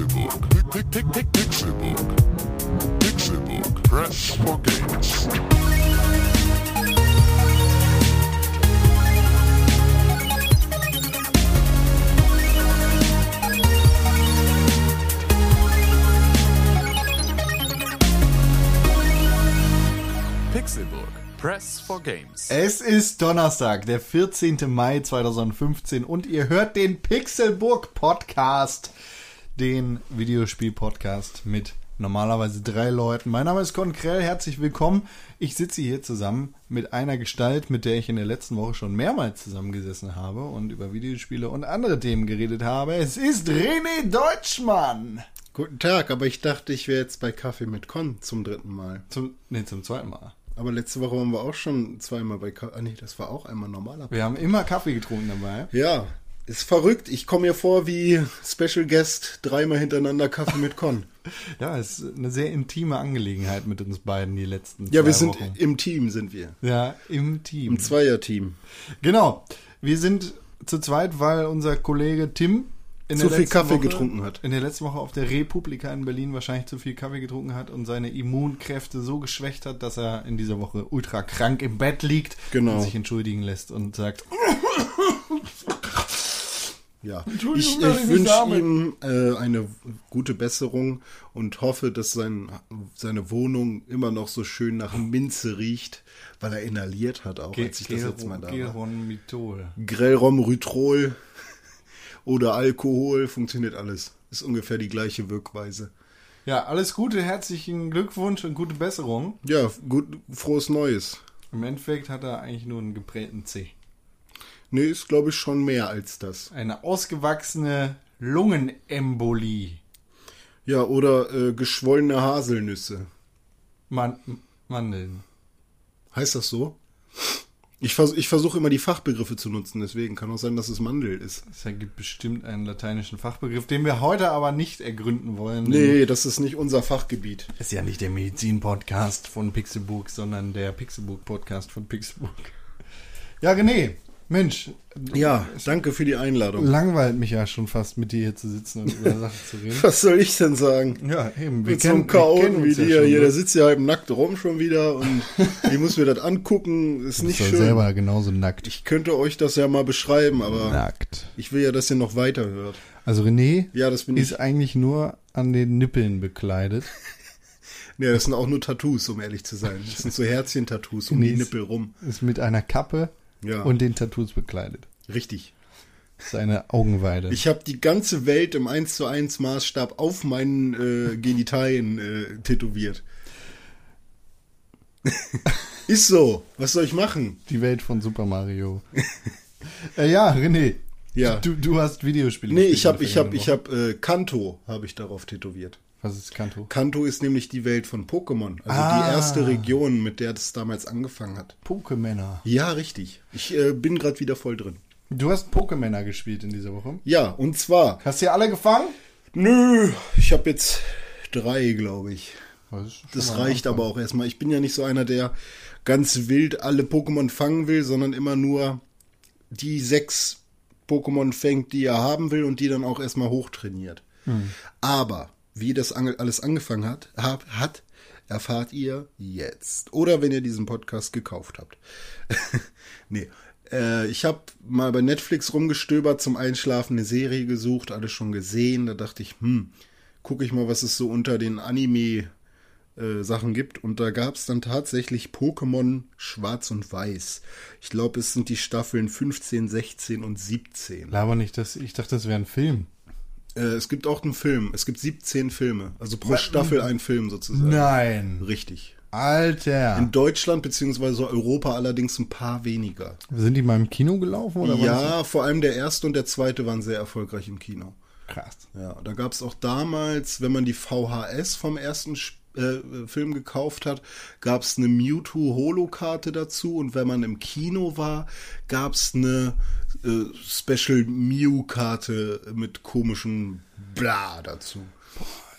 Pick, Pixelbook. Pixelbook. Press for games. Pixelburg. Press for Games. Es ist Donnerstag, der 14. Mai 2015 und ihr hört den Pixelburg Podcast, den Videospiel-Podcast mit normalerweise drei Leuten. Mein Name ist Con Krell, herzlich willkommen. Ich sitze hier zusammen mit einer Gestalt, mit der ich in der letzten Woche schon mehrmals zusammengesessen habe und über Videospiele und andere Themen geredet habe. Es ist René Deutschmann. Guten Tag, aber ich dachte, ich wäre jetzt bei Kaffee mit Con zum dritten Mal. Zum, nee, zum zweiten Mal. Aber letzte Woche waren wir auch schon zweimal bei Kaffee. Ah nee, das war auch einmal normaler. Wir haben immer Kaffee getrunken dabei. Ja, ist verrückt. Ich komme mir vor wie Special Guest dreimal hintereinander Kaffee mit Con. Ja, es ist eine sehr intime Angelegenheit mit uns beiden die letzten Ja, wir sind Wochen. im Team, sind wir. Ja, im Team. Im Zweierteam. Genau. Wir sind zu zweit, weil unser Kollege Tim in Zu der viel Kaffee Woche, getrunken hat. In der letzten Woche auf der Republika in Berlin wahrscheinlich zu viel Kaffee getrunken hat und seine Immunkräfte so geschwächt hat, dass er in dieser Woche ultra krank im Bett liegt Genau. und sich entschuldigen lässt und sagt, Ja, ich, ich wünsche ihm äh, eine gute Besserung und hoffe, dass sein, seine Wohnung immer noch so schön nach Minze riecht, weil er inhaliert hat auch, als ich das letzte Mal da. Grellrom, Rhytrol oder Alkohol, funktioniert alles. Ist ungefähr die gleiche Wirkweise. Ja, alles Gute, herzlichen Glückwunsch und gute Besserung. Ja, gut, frohes Neues. Im Endeffekt hat er eigentlich nur einen geprägten C. Nee, ist glaube ich schon mehr als das. Eine ausgewachsene Lungenembolie. Ja, oder äh, geschwollene Haselnüsse. Man Mandeln. Heißt das so? Ich, vers ich versuche immer die Fachbegriffe zu nutzen, deswegen kann auch sein, dass es Mandel ist. Es ergibt bestimmt einen lateinischen Fachbegriff, den wir heute aber nicht ergründen wollen. Nee, das ist nicht unser Fachgebiet. Ist ja nicht der Medizin-Podcast von Pixelbook, sondern der Pixelbook-Podcast von Pixelbook. Ja, René, Mensch, Ja, danke für die Einladung. langweilt mich ja schon fast mit dir hier zu sitzen und über Sachen zu reden. Was soll ich denn sagen? Ja, eben. Wir Mit so einem kennen, wir kennen Chaoten wie ja dir schon, hier, ne? der sitzt ja halb nackt rum schon wieder und ich muss mir das angucken, ist Du nicht bist schön. selber genauso nackt. Ich könnte euch das ja mal beschreiben, aber nackt. ich will ja, dass ihr noch weiterhört. Also René Ja, das bin ist ich. eigentlich nur an den Nippeln bekleidet. Ja, das sind auch nur Tattoos, um ehrlich zu sein. Das sind so Herzchen-Tattoos um Nee, die Nippel rum. Ist mit einer Kappe Ja, und den Tattoos bekleidet. richtig. Seine Augenweide. Ich habe die ganze Welt im 1 zu 1 Maßstab auf meinen äh, Genitalien äh, tätowiert. Ist so. Was soll ich machen? Die Welt von Super Mario. äh, ja, René. Ja. Du, du hast Videospiele. Nee, ich habe ich hab, ich hab, äh, Kanto habe ich darauf tätowiert. Was ist Kanto? Kanto ist nämlich die Welt von Pokémon. Also Ah. die erste Region, mit der das damals angefangen hat. Pokémänner. Ja, richtig. Ich äh, bin gerade wieder voll drin. Du hast Pokémänner gespielt in dieser Woche. Ja, und zwar, Hast du ja alle gefangen? nö, ich habe jetzt drei, glaube ich. Das, Das reicht Anfang. aber auch erstmal. Ich bin ja nicht so einer, der ganz wild alle Pokémon fangen will, sondern immer nur die sechs Pokémon fängt, die er haben will und die dann auch erstmal hochtrainiert. Aber wie das alles angefangen hat, hab, hat, erfahrt ihr jetzt. Oder wenn ihr diesen Podcast gekauft habt. nee. Äh, ich habe mal bei Netflix rumgestöbert, zum Einschlafen eine Serie gesucht, alles schon gesehen. Da dachte ich, hm, gucke ich mal, was es so unter den Anime äh, gibt. Und da gab es dann tatsächlich Pokémon Schwarz und Weiß. Ich glaube, es sind die Staffeln 15, 16 und 17. Laber nicht, dass ich dachte, das wäre ein Film. Äh, es gibt auch einen Film. Es gibt 17 Filme. Also pro Staffel ein Film sozusagen. Nein. Richtig. Alter. In Deutschland bzw. Europa allerdings ein paar weniger. Sind die mal im Kino gelaufen oder Ja, vor allem der erste und der zweite waren sehr erfolgreich im Kino. krass? Ja, da gab es auch damals, wenn man die VHS vom ersten äh, Film gekauft hat, gab es eine Mewtwo Holo-Karte dazu und wenn man im Kino war, gab es eine äh, Special Mew-Karte mit komischem Bla dazu.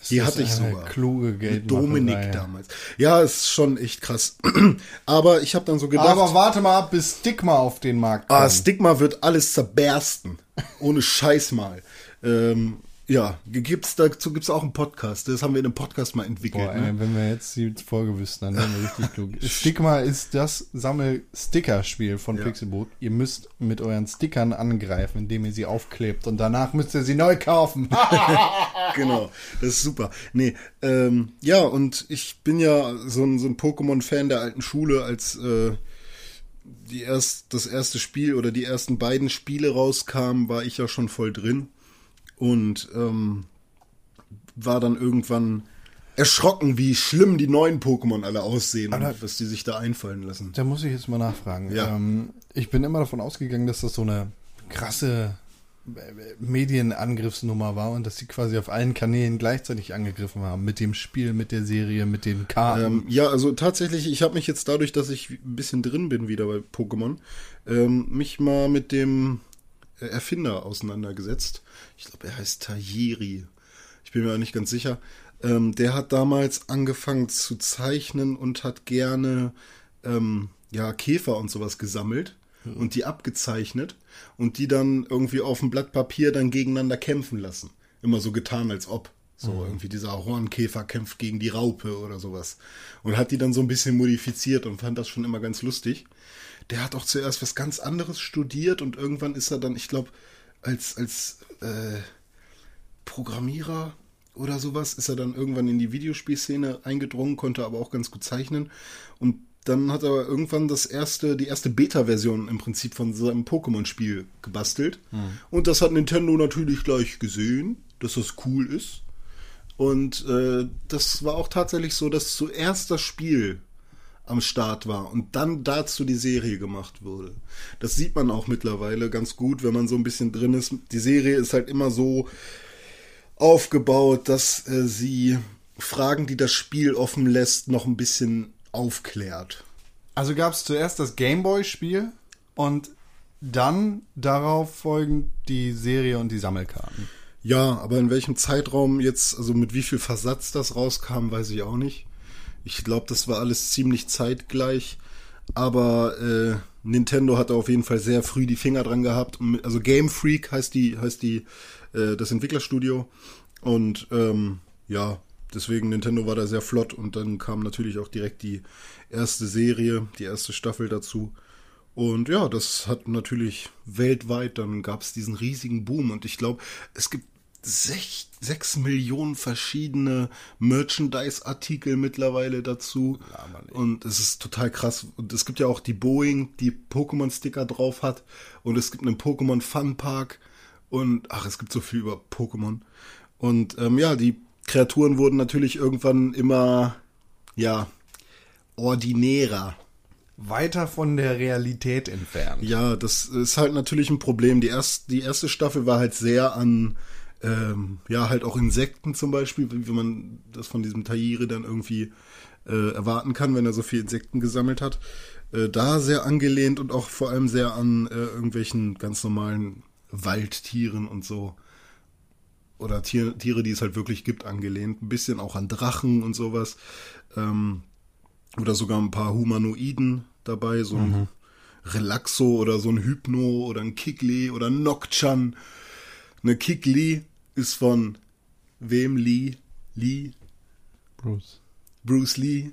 Die Das hatte ich sogar. Kluge Mit Geldmacherei. Dominik damals. Ja, ist schon echt krass. Aber ich habe dann so gedacht, Aber warte mal ab, bis Stigma auf den Markt kommt. Ah, Stigma wird alles zerbersten. Ohne Scheiß mal. Ähm, Ja, gibt's, dazu gibt's auch einen Podcast. Das haben wir in einem Podcast mal entwickelt. Boah, ne? ey, wenn wir jetzt die Folge wüssten, dann wären wir richtig klug. Stigma ist das Sammel-Sticker-Spiel von Ja. Pixelbook. Ihr müsst mit euren Stickern angreifen, indem ihr sie aufklebt und danach müsst ihr sie neu kaufen. genau, das ist super. Nee, ähm, ja, und ich bin ja so ein, so ein Pokémon-Fan der alten Schule, als äh, die erst, das erste Spiel oder die ersten beiden Spiele rauskamen, war ich ja schon voll drin und ähm, war dann irgendwann erschrocken, wie schlimm die neuen Pokémon alle aussehen und was die sich da einfallen lassen. Da muss ich jetzt mal nachfragen. Ja. Ähm, ich bin immer davon ausgegangen, dass das so eine krasse äh, Medienangriffsnummer war und dass sie quasi auf allen Kanälen gleichzeitig angegriffen haben. Mit dem Spiel, mit der Serie, mit den Karten. Ähm, ja, also tatsächlich, ich habe mich jetzt dadurch, dass ich ein bisschen drin bin wieder bei Pokémon, ähm, mich mal mit dem Erfinder auseinandergesetzt. Ich glaube, er heißt Tajiri. Ich bin mir auch nicht ganz sicher. Ähm, der hat damals angefangen zu zeichnen und hat gerne ähm, ja, Käfer und sowas gesammelt und die abgezeichnet und die dann irgendwie auf dem Blatt Papier dann gegeneinander kämpfen lassen. Immer so getan, als ob. So irgendwie dieser Hornkäfer kämpft gegen die Raupe oder sowas. Und hat die dann so ein bisschen modifiziert und fand das schon immer ganz lustig. Der hat auch zuerst was ganz anderes studiert und irgendwann ist er dann, ich glaube, als, als äh, Programmierer oder sowas ist er dann irgendwann in die Videospielszene eingedrungen, konnte aber auch ganz gut zeichnen. Und dann hat er irgendwann das erste, die erste Beta-Version im Prinzip von seinem Pokémon-Spiel gebastelt. Und das hat Nintendo natürlich gleich gesehen, dass das cool ist. Und äh, das war auch tatsächlich so, dass zuerst das Spiel am Start war und dann dazu die Serie gemacht wurde. Das sieht man auch mittlerweile ganz gut, wenn man so ein bisschen drin ist. Die Serie ist halt immer so aufgebaut, dass äh, sie Fragen, die das Spiel offen lässt, noch ein bisschen aufklärt. Also gab es zuerst das Gameboy-Spiel und dann darauf folgend die Serie und die Sammelkarten. Ja, aber in welchem Zeitraum jetzt, also mit wie viel Versatz das rauskam, weiß ich auch nicht. Ich glaube, das war alles ziemlich zeitgleich. Aber äh, Nintendo hat auf jeden Fall sehr früh die Finger dran gehabt. Also Game Freak heißt die, heißt die, äh, das Entwicklerstudio. Und ähm, ja, deswegen Nintendo war da sehr flott und dann kam natürlich auch direkt die erste Serie, die erste Staffel dazu. Und ja, das hat natürlich weltweit, dann gab es diesen riesigen Boom und ich glaube, es gibt sech, sechs Millionen verschiedene Merchandise-Artikel mittlerweile dazu. Und es ist total krass. Und es gibt ja auch die Boeing, die Pokémon-Sticker drauf hat. Und es gibt einen Pokémon Fun Park. Und ach, es gibt so viel über Pokémon. Und ähm, ja, die Kreaturen wurden natürlich irgendwann immer, ja, ordinärer. Weiter von der Realität entfernt. Ja, das ist halt natürlich ein Problem. Die, erst, die erste Staffel war halt sehr an, ähm, ja, halt auch Insekten zum Beispiel, wie man das von diesem Taire dann irgendwie äh, erwarten kann, wenn er so viel Insekten gesammelt hat. Äh, da sehr angelehnt und auch vor allem sehr an äh, irgendwelchen ganz normalen Waldtieren und so. Oder Tier, Tiere, die es halt wirklich gibt, angelehnt. Ein bisschen auch an Drachen und sowas. Ähm, oder sogar ein paar Humanoiden dabei, so ein Relaxo oder so ein Hypno oder ein Kikli oder ein Nokchan. Eine Kikli ist von wem Lee? Lee? Bruce. Bruce Lee?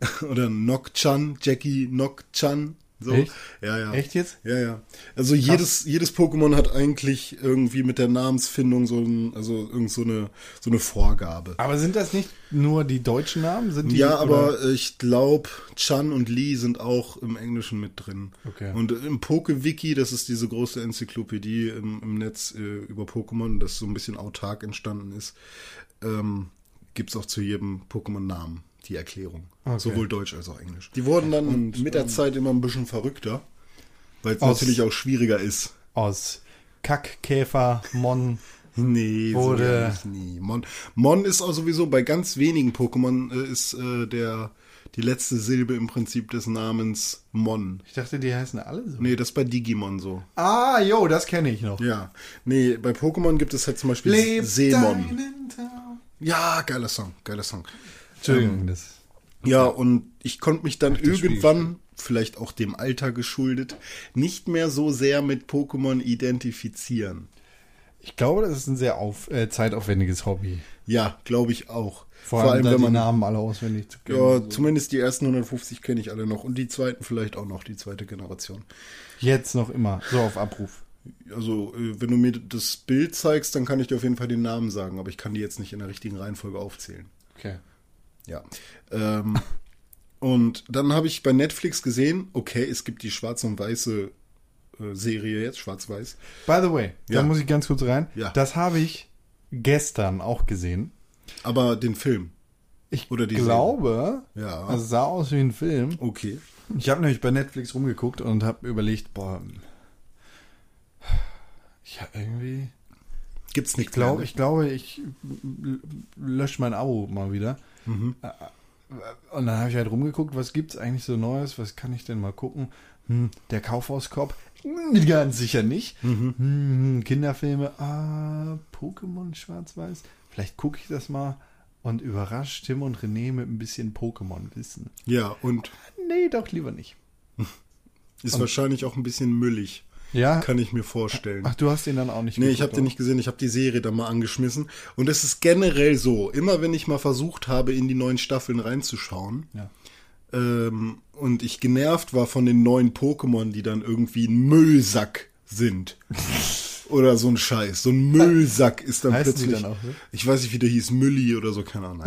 oder Nokchan? Jackie Nokchan? So. Echt? Ja, ja. Echt jetzt? Ja, ja. Also jedes, jedes Pokémon hat eigentlich irgendwie mit der Namensfindung so ein, also irgend so eine, so eine Vorgabe. Aber sind das nicht nur die deutschen Namen? Sind die, Ja, aber oder- ich glaube, Chan und Lee sind auch im Englischen mit drin. Okay. Und im Poke-Wiki, das ist diese große Enzyklopädie im, im Netz äh, über Pokémon, das so ein bisschen autark entstanden ist, ähm, gibt's auch zu jedem Pokémon-Namen die Erklärung. Okay. Sowohl Deutsch als auch Englisch. Die wurden dann mit der Zeit immer ein bisschen verrückter, weil es natürlich auch schwieriger ist. aus Kackkäfer, Mon. Nee, Wurde- so nie. Mon, Mon ist auch sowieso bei ganz wenigen Pokémon äh, ist äh, der die letzte Silbe im Prinzip des Namens Mon. Ich dachte, die heißen alle so. Nee, das ist bei Digimon so. Ah, jo, das kenne ich noch. Ja. Nee, bei Pokémon gibt es halt zum Beispiel Leb Seemon. Ja, geiler Song, geiler Song. Entschuldigung, das. Ja, und ich konnte mich dann Spiel irgendwann, vielleicht auch dem Alter geschuldet, nicht mehr so sehr mit Pokémon identifizieren. Ich glaube, das ist ein sehr auf, äh, zeitaufwendiges Hobby. Ja, glaube ich auch. Vor, allem, da die Namen alle auswendig zu kennen. Ja, zumindest die ersten 150 kenne ich alle noch und die zweiten vielleicht auch noch, die zweite Generation. Jetzt noch immer, so auf Abruf. Also, äh, wenn du mir das Bild zeigst, dann kann ich dir auf jeden Fall den Namen sagen, aber ich kann die jetzt nicht in der richtigen Reihenfolge aufzählen. Okay. Ja. Ähm, und dann habe ich bei Netflix gesehen, okay, es gibt die schwarze und weiße äh, Serie jetzt, schwarz-weiß. By the way, Ja. da muss ich ganz kurz rein. Ja. Das habe ich gestern auch gesehen. Aber den Film. Ich Oder die glaube, Ja. also es sah aus wie ein Film. Okay. Ich habe nämlich bei Netflix rumgeguckt und habe überlegt, boah, ja, irgendwie, Gibt's ich nichts glaube, mehr, ich glaube, ich lösche mein Abo mal wieder. Mhm. Und dann habe ich halt rumgeguckt, was gibt's eigentlich so Neues, was kann ich denn mal gucken? Hm, der Kaufhauskorb? Hm, Ganz sicher nicht. Mhm. Hm, Kinderfilme, ah, Pokémon Schwarz-Weiß. Vielleicht gucke ich das mal und überrascht Tim und René mit ein bisschen Pokémon-Wissen. Ja, und Nee, doch lieber nicht. ist wahrscheinlich auch ein bisschen müllig. Ja. Kann ich mir vorstellen. Ach, du hast den dann auch nicht Nee, ich habe den nicht gesehen, ich habe die Serie da mal angeschmissen. Und es ist generell so, immer wenn ich mal versucht habe, in die neuen Staffeln reinzuschauen, Ja. ähm, und ich genervt war von den neuen Pokémon, die dann irgendwie ein Müllsack sind. oder so ein Scheiß. So ein Müllsack ist dann Heißen die plötzlich. dann auch so? Ich weiß nicht, wie der hieß, Mülli oder so, keine Ahnung.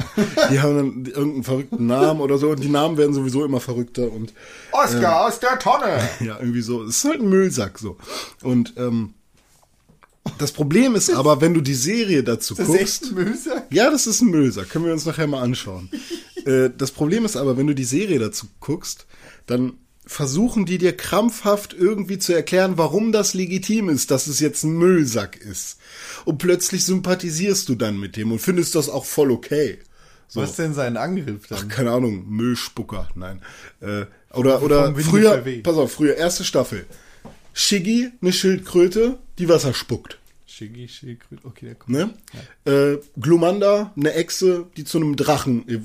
Die haben dann irgendeinen verrückten Namen oder so und die Namen werden sowieso immer verrückter und Oscar aus der Tonne! ja, irgendwie so. Es ist halt ein Müllsack so. Und ähm, das Problem ist aber, wenn du die Serie dazu Das ist guckst. echt ein Müllsack? Ja, das ist ein Müllsack. Können wir uns nachher mal anschauen. äh, das Problem ist aber, wenn du die Serie dazu guckst, dann versuchen die dir krampfhaft irgendwie zu erklären, warum das legitim ist, dass es jetzt ein Müllsack ist. Und plötzlich sympathisierst du dann mit dem und findest das auch voll okay. So. Was ist denn sein Angriff dann? Keine Ahnung, Müllspucker, nein. Äh, oder oder früher, pass auf, früher, erste Staffel. Shiggy, eine Schildkröte, die Wasser spuckt. Shiggy, Schildkröte, okay, der kommt. Ne? Äh, Glumanda, eine Echse, die zu einem Drachen äh,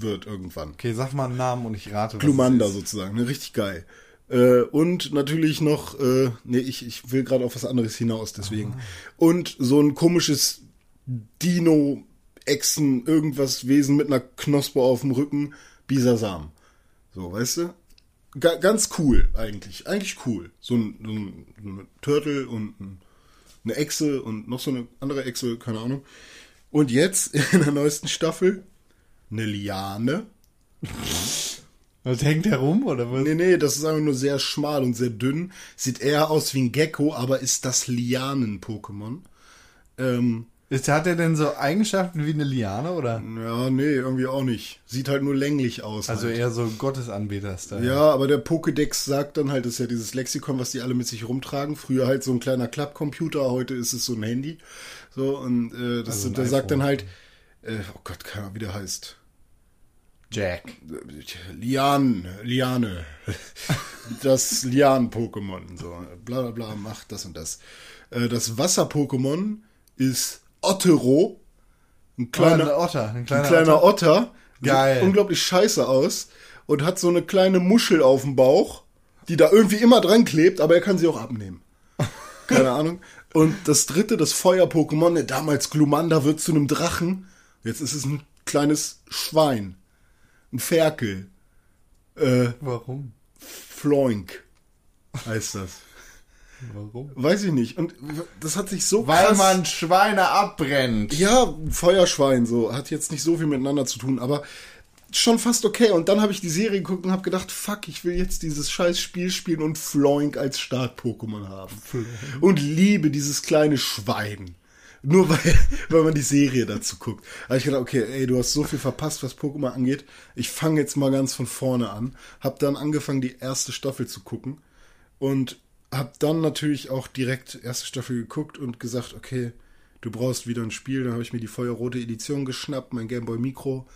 wird irgendwann. Okay, sag mal einen Namen und ich rate, Glumanda sozusagen, ne? richtig geil. Äh, und natürlich noch, äh, nee, ich, ich will gerade auf was anderes hinaus, deswegen. Und so ein komisches Dino, Echsen, irgendwas Wesen mit einer Knospe auf dem Rücken, Bisasam. So, weißt du? Ga ganz cool, eigentlich. Eigentlich cool. So ein, so ein, so ein Turtle und ein, eine Echse und noch so eine andere Echse, keine Ahnung. Und jetzt in der neuesten Staffel eine Liane. Was hängt der rum oder was? Nee, nee, das ist einfach nur sehr schmal und sehr dünn. Sieht eher aus wie ein Gecko, aber ist das Lianen-Pokémon. Ähm, Ist, hat er denn so Eigenschaften wie eine Liane oder? ja, nee, irgendwie auch nicht. Sieht halt nur länglich aus. Also halt. eher so Gottesanbeter-Style. Ja, aber der Pokédex sagt dann halt, das ist ja dieses Lexikon, was die alle mit sich rumtragen. Früher halt so ein kleiner Klappcomputer, heute ist es so ein Handy. So, und äh, das, Also ein der sagt dann halt, äh, oh Gott, keine Ahnung, wie der heißt. Jack. Lian, Liane. Das Lian-Pokémon. So, bla bla bla, macht das und das. Äh, Das Wasser-Pokémon ist Ottero. Ein kleiner, ein Otter, ein ein kleiner kleiner Otter. Geil. Sieht unglaublich scheiße aus. Und hat so eine kleine Muschel auf dem Bauch, die da irgendwie immer dran klebt, aber er kann sie auch abnehmen. Keine Ahnung. Und das dritte, das Feuer-Pokémon, der damals Glumanda wird zu einem Drachen. Jetzt ist es ein kleines Schwein. Ein Ferkel. Äh, Warum? Floink heißt das. Warum? Weiß ich nicht. Und das hat sich so Weil krass... man Schweine abbrennt. Ja, Feuerschwein so. Hat jetzt nicht so viel miteinander zu tun, aber schon fast okay. Und dann habe ich die Serie geguckt und habe gedacht, fuck, ich will jetzt dieses scheiß Spiel spielen und Floink als Start-Pokémon haben. Und liebe dieses kleine Schwein. Nur weil, weil man die Serie dazu guckt. Da hab ich gedacht, okay, ey, du hast so viel verpasst, was Pokémon angeht. Ich fange jetzt mal ganz von vorne an. Hab dann angefangen, die erste Staffel zu gucken. Und hab dann natürlich auch direkt erste Staffel geguckt und gesagt, okay, du brauchst wieder ein Spiel. Dann habe ich mir die feuerrote Edition geschnappt, mein Gameboy Micro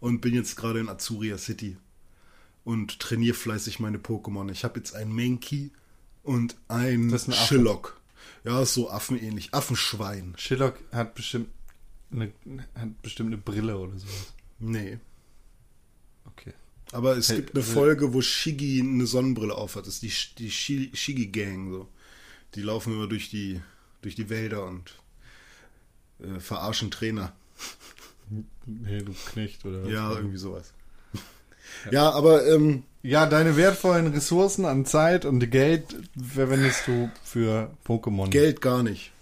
und bin jetzt gerade in Azuria City und trainiere fleißig meine Pokémon. Ich habe jetzt ein Mankey und ein, Das ist ein Affe. Ja, ist so affenähnlich. Affenschwein. Shillock hat bestimmt eine, hat bestimmt eine Brille oder sowas. Nee. Okay. Aber es Hey, gibt eine äh, Folge, wo Shiggy eine Sonnenbrille aufhat. Das ist die, die Shi- Shiggy-Gang. So. Die laufen immer durch die, durch die Wälder und äh, verarschen Trainer. Nee, du Knecht oder was? Ja, irgendwie sowas. Ja, aber ähm, Ja, deine wertvollen Ressourcen an Zeit und Geld verwendest du für Pokémon. Geld gar nicht.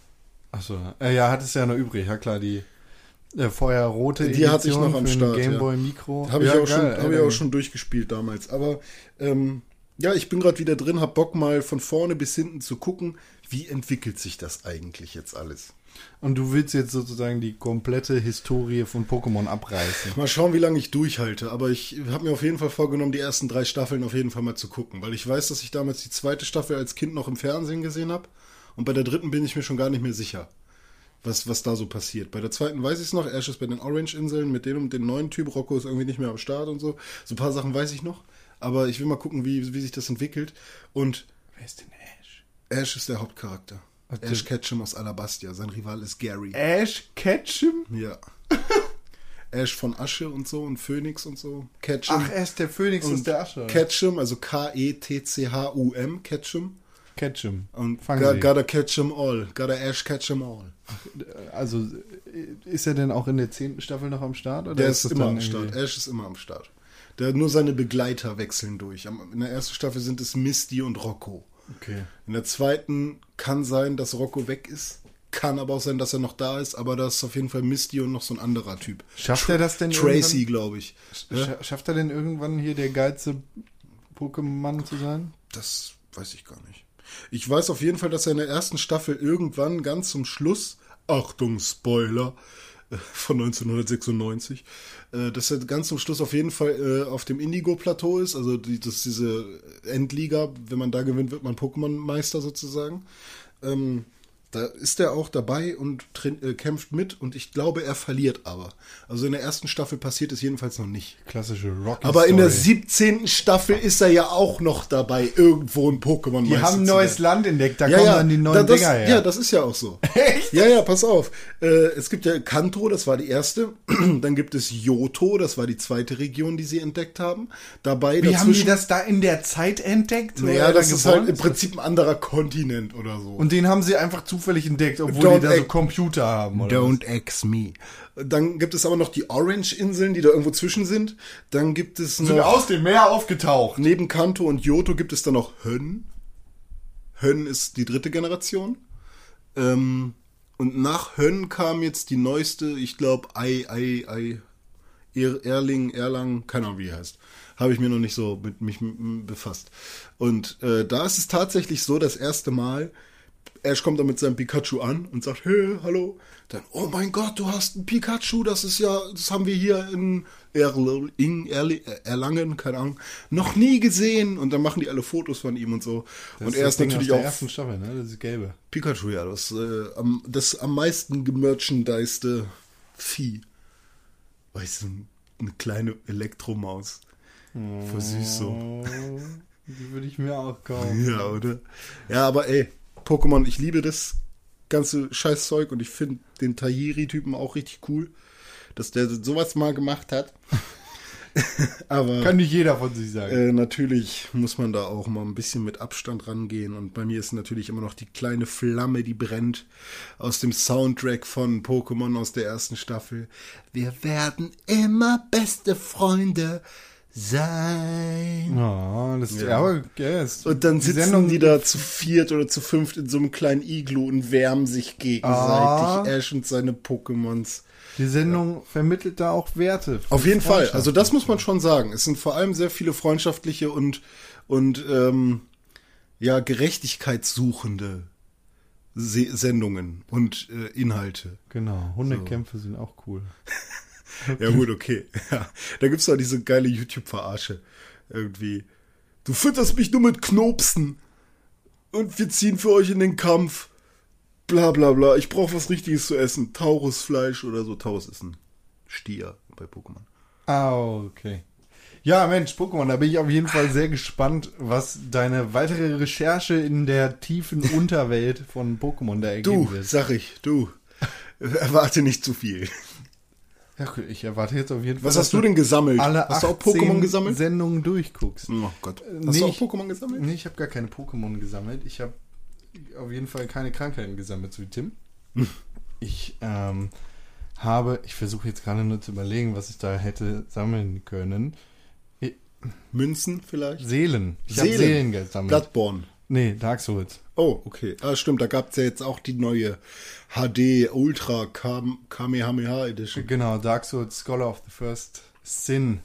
Achso, äh, ja, hattest ja noch übrig. Ja klar, die äh, vorher rote Die hatte ich noch am Start, den Game ja. Boy Micro. Habe ich, ja, auch schon, geil, hab ey, ich auch schon durchgespielt damals. Aber ähm, ja, ich bin gerade wieder drin, hab Bock mal von vorne bis hinten zu gucken, wie entwickelt sich das eigentlich jetzt alles. Und du willst jetzt sozusagen die komplette Historie von Pokémon abreißen. Mal schauen, wie lange ich durchhalte. Aber ich habe mir auf jeden Fall vorgenommen, die ersten drei Staffeln auf jeden Fall mal zu gucken. Weil ich weiß, dass ich damals die zweite Staffel als Kind noch im Fernsehen gesehen habe. Und bei der dritten bin ich mir schon gar nicht mehr sicher, was, was da so passiert. Bei der zweiten weiß ich es noch. Ash ist bei den Orange-Inseln mit dem und dem neuen Typ. Rocco ist irgendwie nicht mehr am Start und so. So ein paar Sachen weiß ich noch. Aber ich will mal gucken, wie, wie sich das entwickelt. Und Wer ist denn Ash? Ash ist der Hauptcharakter. Ash Ketchum aus Alabastia. Sein Rival ist Gary. Ash Ketchum? Ja. Ash von Asche und so und Phoenix und so. Ketchum. Ach, er ist der aus und der Asche. Ketchum, also K-E-T-C-H-U-M, Ketchum. Ketchum. Und Fangen gotta catch 'em all. Gotta Ash catch 'em all. Also, ist er denn auch in der zehnten Staffel noch am Start? Oder Der ist, das immer am Start. irgendwie- Ash ist immer am Start. Der, nur seine Begleiter wechseln durch. In der ersten Staffel sind es Misty und Rocco. Okay. In der zweiten kann sein, dass Rocco weg ist. Kann aber auch sein, dass er noch da ist. Aber das ist auf jeden Fall Misty und noch so ein anderer Typ. Schafft er das denn Tracy, glaube ich. Ja, Scha schafft er denn irgendwann hier der geilste Pokémon zu sein? Das weiß ich gar nicht. Ich weiß auf jeden Fall, dass er in der ersten Staffel irgendwann ganz zum Schluss, Achtung, Spoiler, von 1996, äh, dass er ganz zum Schluss auf jeden Fall äh, auf dem Indigo-Plateau ist, also die, das diese Endliga, wenn man da gewinnt, wird man Pokémon-Meister sozusagen. Ähm, da ist er auch dabei und äh, kämpft mit und ich glaube, er verliert aber. Also in der ersten Staffel passiert es jedenfalls noch nicht. Klassische Rocky Aber in der Story. 17. Staffel ist er ja auch noch dabei, irgendwo ein Pokémon Die haben ein neues Land entdeckt, da kommen dann die neuen da, das, Dinger her. Ja, das ist ja auch so. Echt? Ja, ja, pass auf. Äh, es gibt ja Kanto, das war die erste. Dann gibt es Yoto, das war die zweite Region, die sie entdeckt haben. Dabei Wie haben die das da in der Zeit entdeckt? Naja, das da ist halt im? Prinzip ein anderer Kontinent oder so. Und den haben sie einfach zufällig entdeckt, obwohl Don't die da so Computer haben. Oder Don't ex me. Dann gibt es aber noch die Orange-Inseln, die da irgendwo zwischen sind. Dann gibt es was? Sind noch... aus dem Meer aufgetaucht. Neben Kanto und Yoto gibt es dann noch Hön. Hön ist die dritte Generation. Ähm, und nach Hön kam jetzt die neueste, ich glaube, Ei, Ei, Ei, er Erling, Erlang, keine Ahnung, wie die heißt. Habe ich mir noch nicht so mit mich befasst. Und äh, da ist es tatsächlich so, das erste Mal, Ash kommt dann mit seinem Pikachu an und sagt, hey, hallo. Dann, oh mein Gott, du hast ein Pikachu, das ist ja, das haben wir hier in, Erl in Erli Erlangen, keine Ahnung, noch nie gesehen. Und dann machen die alle Fotos von ihm und so. und er ist Ding natürlich aus auch der ersten Staffel, ne? Das ist gelbe. Pikachu, ja, das, äh, am, das am meisten gemerchandiste Vieh. Weißt du, eine kleine Elektromaus. Voll süß so. Oh, die würde ich mir auch kaufen. Ja, oder? Ja, aber ey, Pokémon, ich liebe das ganze Scheißzeug und ich finde den Tahiri-Typen auch richtig cool, dass der sowas mal gemacht hat. aber Kann nicht jeder von sich sagen. äh, natürlich muss man da auch mal ein bisschen mit Abstand rangehen und bei mir ist natürlich immer noch die kleine Flamme, die brennt aus dem Soundtrack von Pokémon aus der ersten Staffel. Wir werden immer beste Freunde sein. oh, das Ja. ja. aber ja, ist, Und dann die sitzen Sendung- die da zu viert oder zu fünft in so einem kleinen Iglu und wärmen sich gegenseitig. Ah. Ash und seine Pokémons. Die Sendung vermittelt da auch Werte. Auf jeden Fall. Also das muss man schon sagen. Es sind vor allem sehr viele freundschaftliche und, und ähm, ja, gerechtigkeitssuchende Se Sendungen und äh, Inhalte. Genau, Hundekämpfe sind auch cool. Ja gut, okay. Ja. Da gibt's doch diese geile YouTube-Verarsche. Irgendwie. Du fütterst mich nur mit Knopsen. Und wir ziehen für euch in den Kampf. Bla bla bla. Ich brauche was Richtiges zu essen. Taurusfleisch oder so. Taurus ist ein Stier bei Pokémon. Ah, okay. Ja, Mensch, Pokémon, da bin ich auf jeden Fall sehr gespannt, was deine weitere Recherche in der tiefen Unterwelt von Pokémon da ergeben Du, wird. sag ich, du. Erwarte nicht zu viel. Ja, ich erwarte jetzt auf jeden Fall. Was hast du denn gesammelt? Alle Hast du auch 18 Pokémon gesammelt? Sendungen durchguckst. Oh Gott. Hast Nee, du auch ich- Pokémon gesammelt? Nee, ich habe gar keine Pokémon gesammelt. Ich habe auf jeden Fall keine Krankheiten gesammelt, so wie Tim. Ich ähm, habe, ich versuche jetzt gerade nur zu überlegen, was ich da hätte sammeln können. Münzen vielleicht? Seelen. Ich habe Seelen gesammelt. Bloodborne. Nee, Dark Souls. Oh, okay. Ah, stimmt, da gab es ja jetzt auch die neue HD Ultra Kam Kamehameha Edition. Genau, Dark Souls Scholar of the First Sin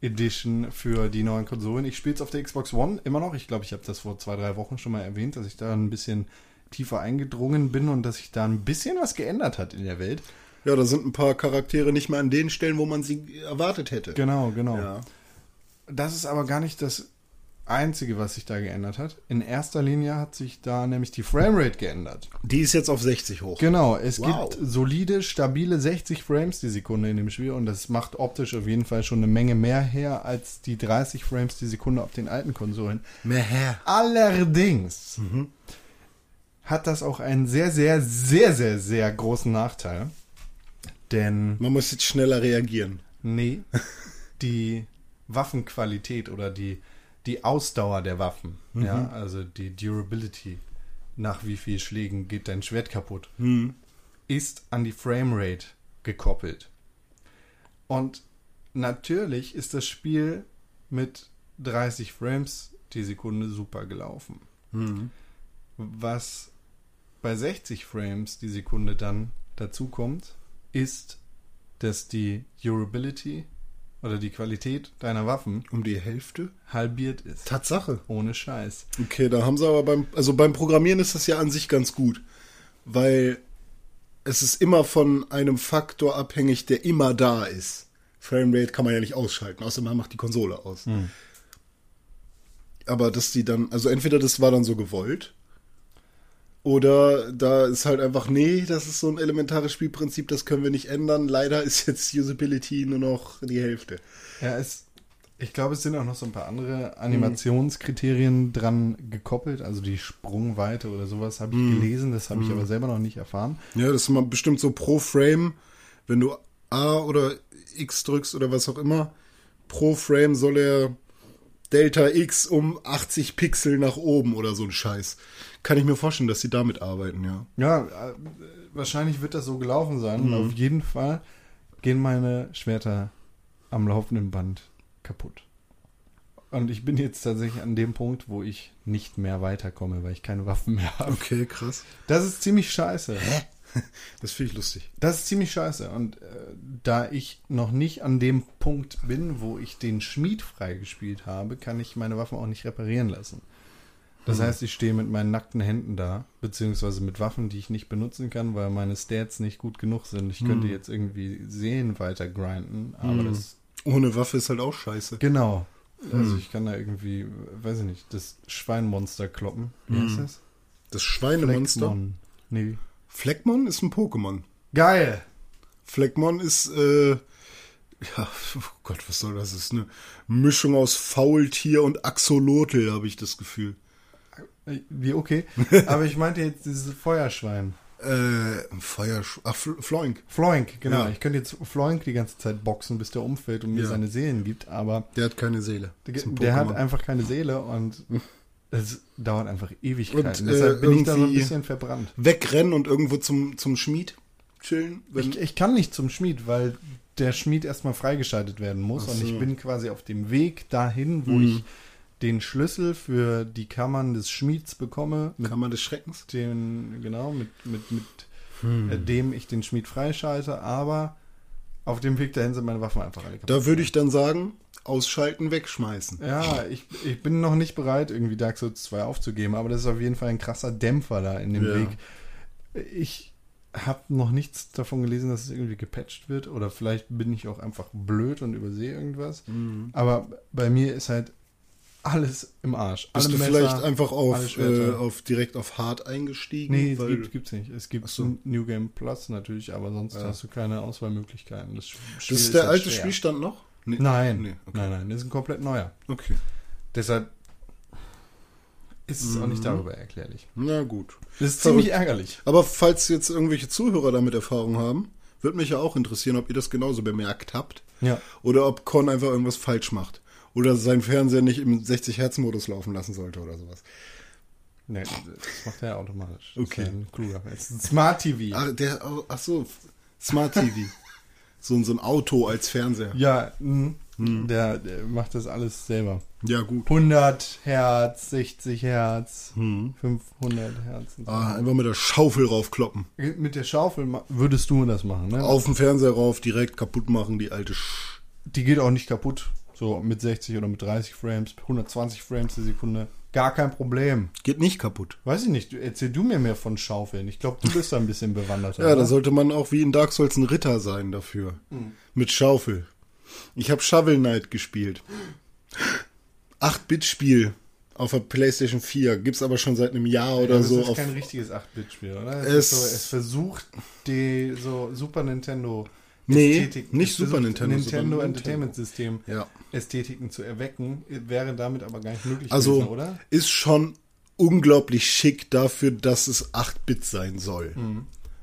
Edition für die neuen Konsolen. Ich spiele es auf der Xbox One immer noch. Ich glaube, ich habe das vor zwei, drei Wochen schon mal erwähnt, dass ich da ein bisschen tiefer eingedrungen bin und dass sich da ein bisschen was geändert hat in der Welt. Ja, da sind ein paar Charaktere nicht mehr an den Stellen, wo man sie erwartet hätte. Genau, genau. Ja. Das ist aber gar nicht das Einzige, was sich da geändert hat. In erster Linie hat sich da nämlich die Framerate geändert. Die ist jetzt auf 60 hoch. Genau, es Wow. gibt solide, stabile 60 Frames die Sekunde in dem Spiel und das macht optisch auf jeden Fall schon eine Menge mehr her als die 30 Frames die Sekunde auf den alten Konsolen. Mehr her. Allerdings hat das auch einen sehr, sehr, sehr, sehr, sehr großen Nachteil. Denn Man muss jetzt schneller reagieren. Nee, die Waffenqualität oder die, die Ausdauer der Waffen, ja, also die Durability, nach wie viel Schlägen geht dein Schwert kaputt, ist an die Framerate gekoppelt. Und natürlich ist das Spiel mit 30 Frames die Sekunde super gelaufen. Was bei 60 Frames die Sekunde dann dazu kommt, ist, dass die Durability oder die Qualität deiner Waffen Um die Hälfte? halbiert ist. Tatsache. Ohne Scheiß. Okay, da haben sie aber beim, also beim Programmieren ist das ja an sich ganz gut, weil es ist immer von einem Faktor abhängig, der immer da ist. Framerate kann man ja nicht ausschalten, außer man macht die Konsole aus. Aber dass die dann, also entweder das war dann so gewollt, oder da ist halt einfach, nee, das ist so ein elementares Spielprinzip, das können wir nicht ändern. Leider ist jetzt Usability nur noch die Hälfte. Ja, es, ich glaube, es sind auch noch so ein paar andere Animationskriterien dran gekoppelt. Also die Sprungweite oder sowas habe ich gelesen, das habe ich aber selber noch nicht erfahren. Ja, das ist mal bestimmt so pro Frame, wenn du A oder X drückst oder was auch immer, pro Frame soll er Delta X um 80 Pixel nach oben oder so ein Scheiß. Kann ich mir vorstellen, dass sie damit arbeiten, ja. Ja, äh, wahrscheinlich wird das so gelaufen sein. Und auf jeden Fall gehen meine Schwerter am laufenden Band kaputt. Und ich bin jetzt tatsächlich an dem Punkt, wo ich nicht mehr weiterkomme, weil ich keine Waffen mehr habe. Okay, krass. Das ist ziemlich scheiße. Das finde ich lustig. Das ist ziemlich scheiße. Und äh, da ich noch nicht an dem Punkt bin, wo ich den Schmied freigespielt habe, kann ich meine Waffen auch nicht reparieren lassen. Das heißt, ich stehe mit meinen nackten Händen da, beziehungsweise mit Waffen, die ich nicht benutzen kann, weil meine Stats nicht gut genug sind. Ich könnte jetzt irgendwie Sehen weiter grinden, aber das Ohne Waffe ist halt auch scheiße. genau. Also ich kann da irgendwie, weiß ich nicht, das Schweinmonster kloppen. Wie heißt das? Das Schweinemonster. Fleckmon. Nee. Fleckmon ist ein Pokémon. Geil! Fleckmon ist, äh, ja, oh Gott, was soll das? Das ist eine Mischung aus Faultier und Axolotl, habe ich das Gefühl. Wie okay. Aber ich meinte jetzt dieses Feuerschwein. Äh, Feuersch... Ach, Fl- Floink. Floink, genau. Ja. Ich könnte jetzt Floink die ganze Zeit boxen, bis der umfällt und mir Ja. seine Seelen gibt, aber Der hat keine Seele. der, der hat einfach keine Seele und es dauert einfach Ewigkeiten. Und, äh, Deshalb bin ich da so ein bisschen verbrannt. wegrennen und irgendwo zum, zum Schmied chillen. Ich, ich kann nicht zum Schmied, weil der Schmied erstmal freigeschaltet werden muss Ach und ich so. bin quasi auf dem Weg dahin, wo Mhm. ich den Schlüssel für die Kammern des Schmieds bekomme, mit Kammer des Schreckens. den, genau, mit, mit, mit Hm. äh, dem ich den Schmied freischalte, aber auf dem Weg dahin sind meine Waffen einfach alle kaputt. Da würde ich dann sagen, ausschalten, wegschmeißen. Ja, ich, ich bin noch nicht bereit, irgendwie Dark Souls 2 aufzugeben, aber das ist auf jeden Fall ein krasser Dämpfer da in dem Ja. Weg. Ich habe noch nichts davon gelesen, dass es irgendwie gepatcht wird oder vielleicht bin ich auch einfach blöd und übersehe irgendwas. Mhm. Aber bei mir ist halt alles im Arsch. Bist Alle du Messer, vielleicht einfach auf, äh, auf direkt auf hart eingestiegen? Nee, es weil, gibt, gibt's nicht. Es gibt so. ein New Game Plus natürlich, aber sonst Ja. hast du keine Auswahlmöglichkeiten. Das, das ist der halt alte schwer. Spielstand noch? Nee. Nein, Nee, okay. nein, nein, das ist ein komplett neuer. Okay. Deshalb ist es auch nicht darüber erklärlich. Na gut. Das ist Verrückt. ziemlich ärgerlich. Aber falls jetzt irgendwelche Zuhörer damit Erfahrung haben, würde mich ja auch interessieren, ob ihr das genauso bemerkt habt. Ja. Oder ob Con einfach irgendwas falsch macht. Oder seinen Fernseher nicht im 60-Hertz-Modus laufen lassen sollte oder sowas. Nee, das macht er automatisch. Okay. Das ist ja ein kluger. Ist ein Smart TV. Ach, der, ach so, Smart TV. so, ein- so ein Auto als Fernseher. Ja, mh. Hm. der, der macht das alles selber. Ja, gut. 100 Hertz, 60 Hertz, 500 Hertz. so. Hm. Ah, einfach mit der Schaufel raufkloppen. Mit der Schaufel würdest du das machen, ne? Auf den Fernseher rauf, direkt kaputt machen, die alte Sch Die geht auch nicht kaputt. So mit 60 oder mit 30 Frames, 120 Frames die Sekunde. Gar kein Problem. Geht nicht kaputt. Weiß ich nicht, erzähl du mir mehr von Schaufeln. Ich glaube, du bist da ein bisschen bewanderter. Ja, da oder? sollte man auch wie in Dark Souls ein Ritter sein dafür. Mit Schaufel. Ich habe Shovel Knight gespielt. 8-Bit-Spiel auf der PlayStation 4. Gibt's aber schon seit einem Jahr oder das so. ist Auf, kein richtiges 8-Bit-Spiel, oder? Es, Es- ist so, es versucht die so Super Nintendo Nee, Ästhetik- nicht es Super Nintendo, Nintendo Super Entertainment System Ja. Ästhetiken zu erwecken, wäre damit aber gar nicht möglich also gewesen, oder? ist schon unglaublich schick dafür, dass es 8-Bit sein soll.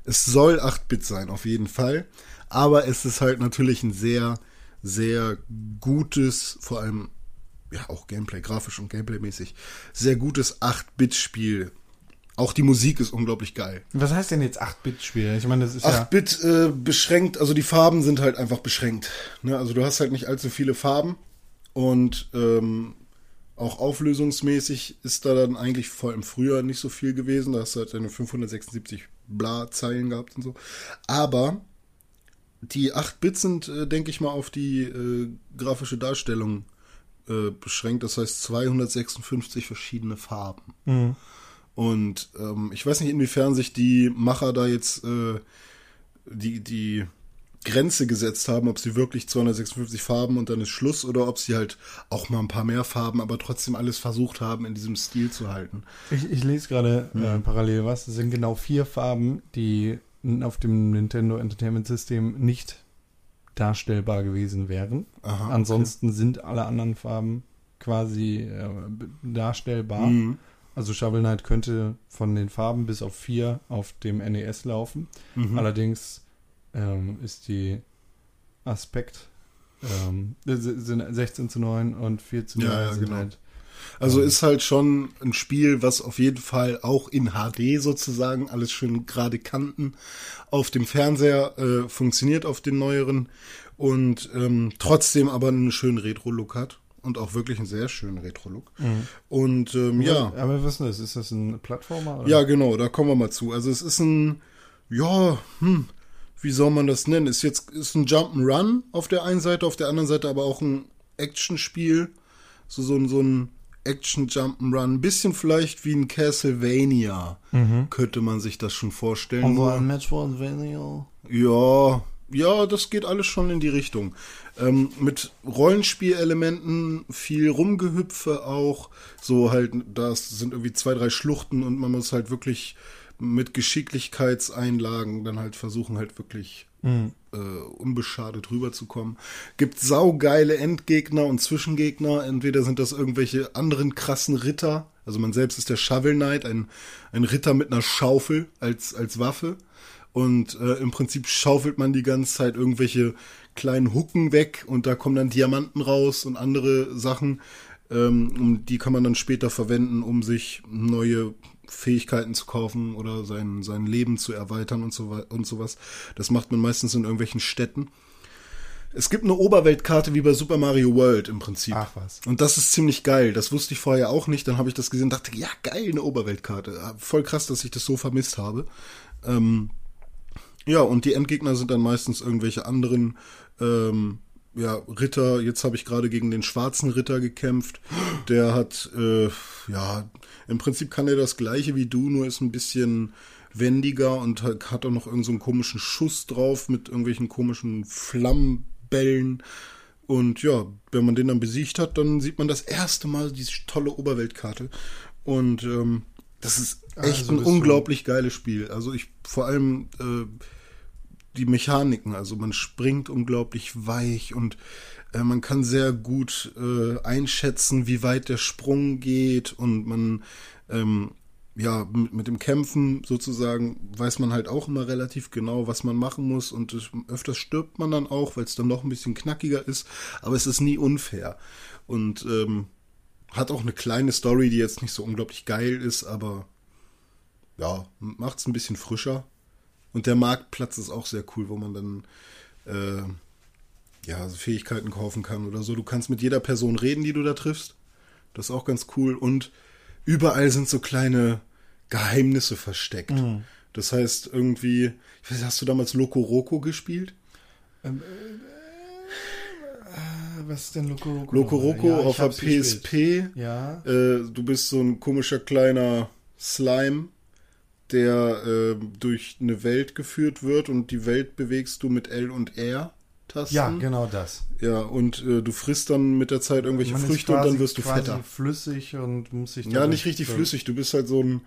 Es soll 8-Bit sein, auf jeden Fall. Aber es ist halt natürlich ein sehr, sehr gutes, vor allem ja auch Gameplay, grafisch und Gameplay-mäßig, sehr gutes 8-Bit-Spiel. Auch die Musik ist unglaublich geil. Was heißt denn jetzt 8-Bit-Spiel? Ich meine, das ist ja 8-Bit äh, beschränkt, also die Farben sind halt einfach beschränkt. Ne? Also du hast halt nicht allzu viele Farben und ähm, auch auflösungsmäßig ist da dann eigentlich vor allem früher nicht so viel gewesen. Da hast du halt deine 576 Bla-Zeilen gehabt und so. Aber die 8-Bit sind, äh, denke ich mal, auf die äh, grafische Darstellung äh, beschränkt. Das heißt 256 verschiedene Farben. Und ähm, ich weiß nicht, inwiefern sich die Macher da jetzt äh, die, die Grenze gesetzt haben, ob sie wirklich 256 Farben und dann ist Schluss oder ob sie halt auch mal ein paar mehr Farben, aber trotzdem alles versucht haben, in diesem Stil zu halten. Ich, ich lese gerade äh, parallel was. Es sind genau vier Farben, die auf dem Nintendo Entertainment System nicht darstellbar gewesen wären. Aha, okay. Ansonsten sind alle anderen Farben quasi äh, darstellbar. Mhm. Also Shovel Knight könnte von den Farben bis auf vier auf dem NES laufen. Mhm. Allerdings ähm, ist die Aspekt ähm, s- sind 16 zu 9 und 4 zu 9 Ja, ja, genau. halt Also ist halt schon ein Spiel, was auf jeden Fall auch in HD sozusagen, alles schön gerade Kanten auf dem Fernseher äh, funktioniert, auf den neueren und ähm, trotzdem aber einen schönen Retro-Look hat und auch wirklich einen sehr schönen Retro-Look. Und ähm, ja, Aber was ist das? Ist das ein Plattformer? Oder? ja genau, da kommen wir mal zu. Also es ist ein, ja, hm, wie soll man das nennen? Ist jetzt ist ein Jump'n'Run auf der einen Seite, auf der anderen Seite aber auch ein Actionspiel, so so ein so ein Action Jump'n'Run, ein bisschen vielleicht wie ein Castlevania, könnte man sich das schon vorstellen. Nur- ein Metroidvania. ja, ja, das geht alles schon in die Richtung. Ähm, mit Rollenspielelementen, viel Rumgehüpfe auch. So halt, da sind irgendwie zwei, drei Schluchten und man muss halt wirklich mit Geschicklichkeitseinlagen dann halt versuchen, halt wirklich äh, unbeschadet rüberzukommen. Gibt saugeile Endgegner und Zwischengegner. Entweder sind das irgendwelche anderen krassen Ritter. Also man selbst ist der Shovel Knight, ein, ein Ritter mit einer Schaufel als, als Waffe. Und äh, im Prinzip schaufelt man die ganze Zeit irgendwelche kleinen Hucken weg und da kommen dann Diamanten raus und andere Sachen. Ähm, und die kann man dann später verwenden, um sich neue Fähigkeiten zu kaufen oder sein, sein Leben zu erweitern und so, und sowas. Das macht man meistens in irgendwelchen Städten. Es gibt eine Oberweltkarte wie bei Super Mario World im Prinzip. Ach was. Und das ist ziemlich geil. Das wusste ich vorher auch nicht. Dann habe ich das gesehen und dachte, ja, geil, eine Oberweltkarte. Voll krass, dass ich das so vermisst habe. Ähm, ja, und die Endgegner sind dann meistens irgendwelche anderen ähm, ja, Ritter. Jetzt habe ich gerade gegen den schwarzen Ritter gekämpft. Der hat, äh, ja, im Prinzip kann er das gleiche wie du, nur ist ein bisschen wendiger und hat, auch noch irgendeinen so einen komischen Schuss drauf mit irgendwelchen komischen Flammenbällen. Und ja, wenn man den dann besiegt hat, dann sieht man das erste Mal diese tolle Oberweltkarte. Und ähm, das ist echt Also ein unglaublich geiles Spiel. Also ich vor allem äh, die Mechaniken, also man springt unglaublich weich und äh, man kann sehr gut äh, einschätzen, wie weit der Sprung geht und man ähm, ja mit, mit dem Kämpfen sozusagen weiß man halt auch immer relativ genau, was man machen muss und es, öfters stirbt man dann auch, weil es dann noch ein bisschen knackiger ist, aber es ist nie unfair und ähm, hat auch eine kleine Story, die jetzt nicht so unglaublich geil ist, aber ja, macht's ein bisschen frischer. Und der Marktplatz ist auch sehr cool, wo man dann äh, ja, Fähigkeiten kaufen kann oder so. Du kannst mit jeder Person reden, die du da triffst. Das ist auch ganz cool. Und überall sind so kleine Geheimnisse versteckt. Das heißt, irgendwie, ich weiß, hast du damals Loco Roco gespielt? Ähm, Was ist denn Loco Roco? Loco Roco Ja, auf der. PSP. Ja. Äh, du bist so ein komischer kleiner Slime, der äh, durch eine Welt geführt wird und die Welt bewegst du mit L und R Tasten. Ja, genau das. Ja, und äh, du frisst dann mit der Zeit irgendwelche Man Früchte und dann quasi- wirst du quasi fetter. flüssig und muss sich Ja, nicht richtig flüssig. Du bist halt so ein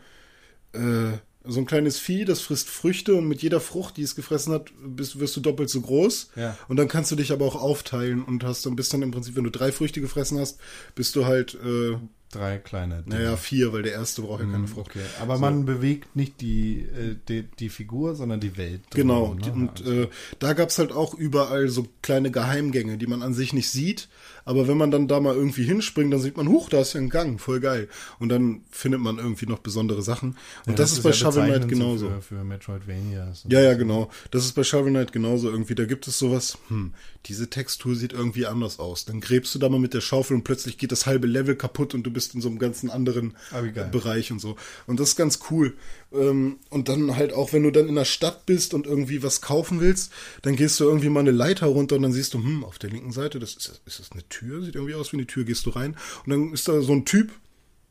äh, so ein kleines Vieh, das frisst Früchte und mit jeder Frucht, die es gefressen hat, bist, wirst du doppelt so groß. Ja. Und dann kannst du dich aber auch aufteilen und hast dann bist dann im Prinzip, wenn du drei Früchte gefressen hast, bist du halt äh, Drei kleine. Dinge. naja vier, weil der erste braucht ja keine Frucht. Okay, aber man bewegt nicht die, äh, die, die Figur, sondern die Welt. Genau, drumherum, die- ne? und Also- äh, da gab's halt auch überall so kleine Geheimgänge, die man an sich nicht sieht. Aber wenn man dann da mal irgendwie hinspringt, dann sieht man, huch, da ist ja ein Gang, voll geil. Und dann findet man irgendwie noch besondere Sachen. Und Ja, das, ist bei Shovel Knight genauso. Für, für Metroidvanias. Ja, ja, genau. Das ist bei Shovel Knight genauso irgendwie. Da gibt es sowas, hm, diese Textur sieht irgendwie anders aus. Dann gräbst du da mal mit der Schaufel und plötzlich geht das halbe Level kaputt und du bist in so einem ganzen anderen Ah. Bereich und so. Und das ist ganz cool. Ähm, Und dann halt auch, wenn du dann in der Stadt bist und irgendwie was kaufen willst, dann gehst du irgendwie mal eine Leiter runter und dann siehst du, hm, auf der linken Seite, das ist, ist das eine Tür? Sieht irgendwie aus wie eine Tür. Gehst du rein und dann ist da so ein Typ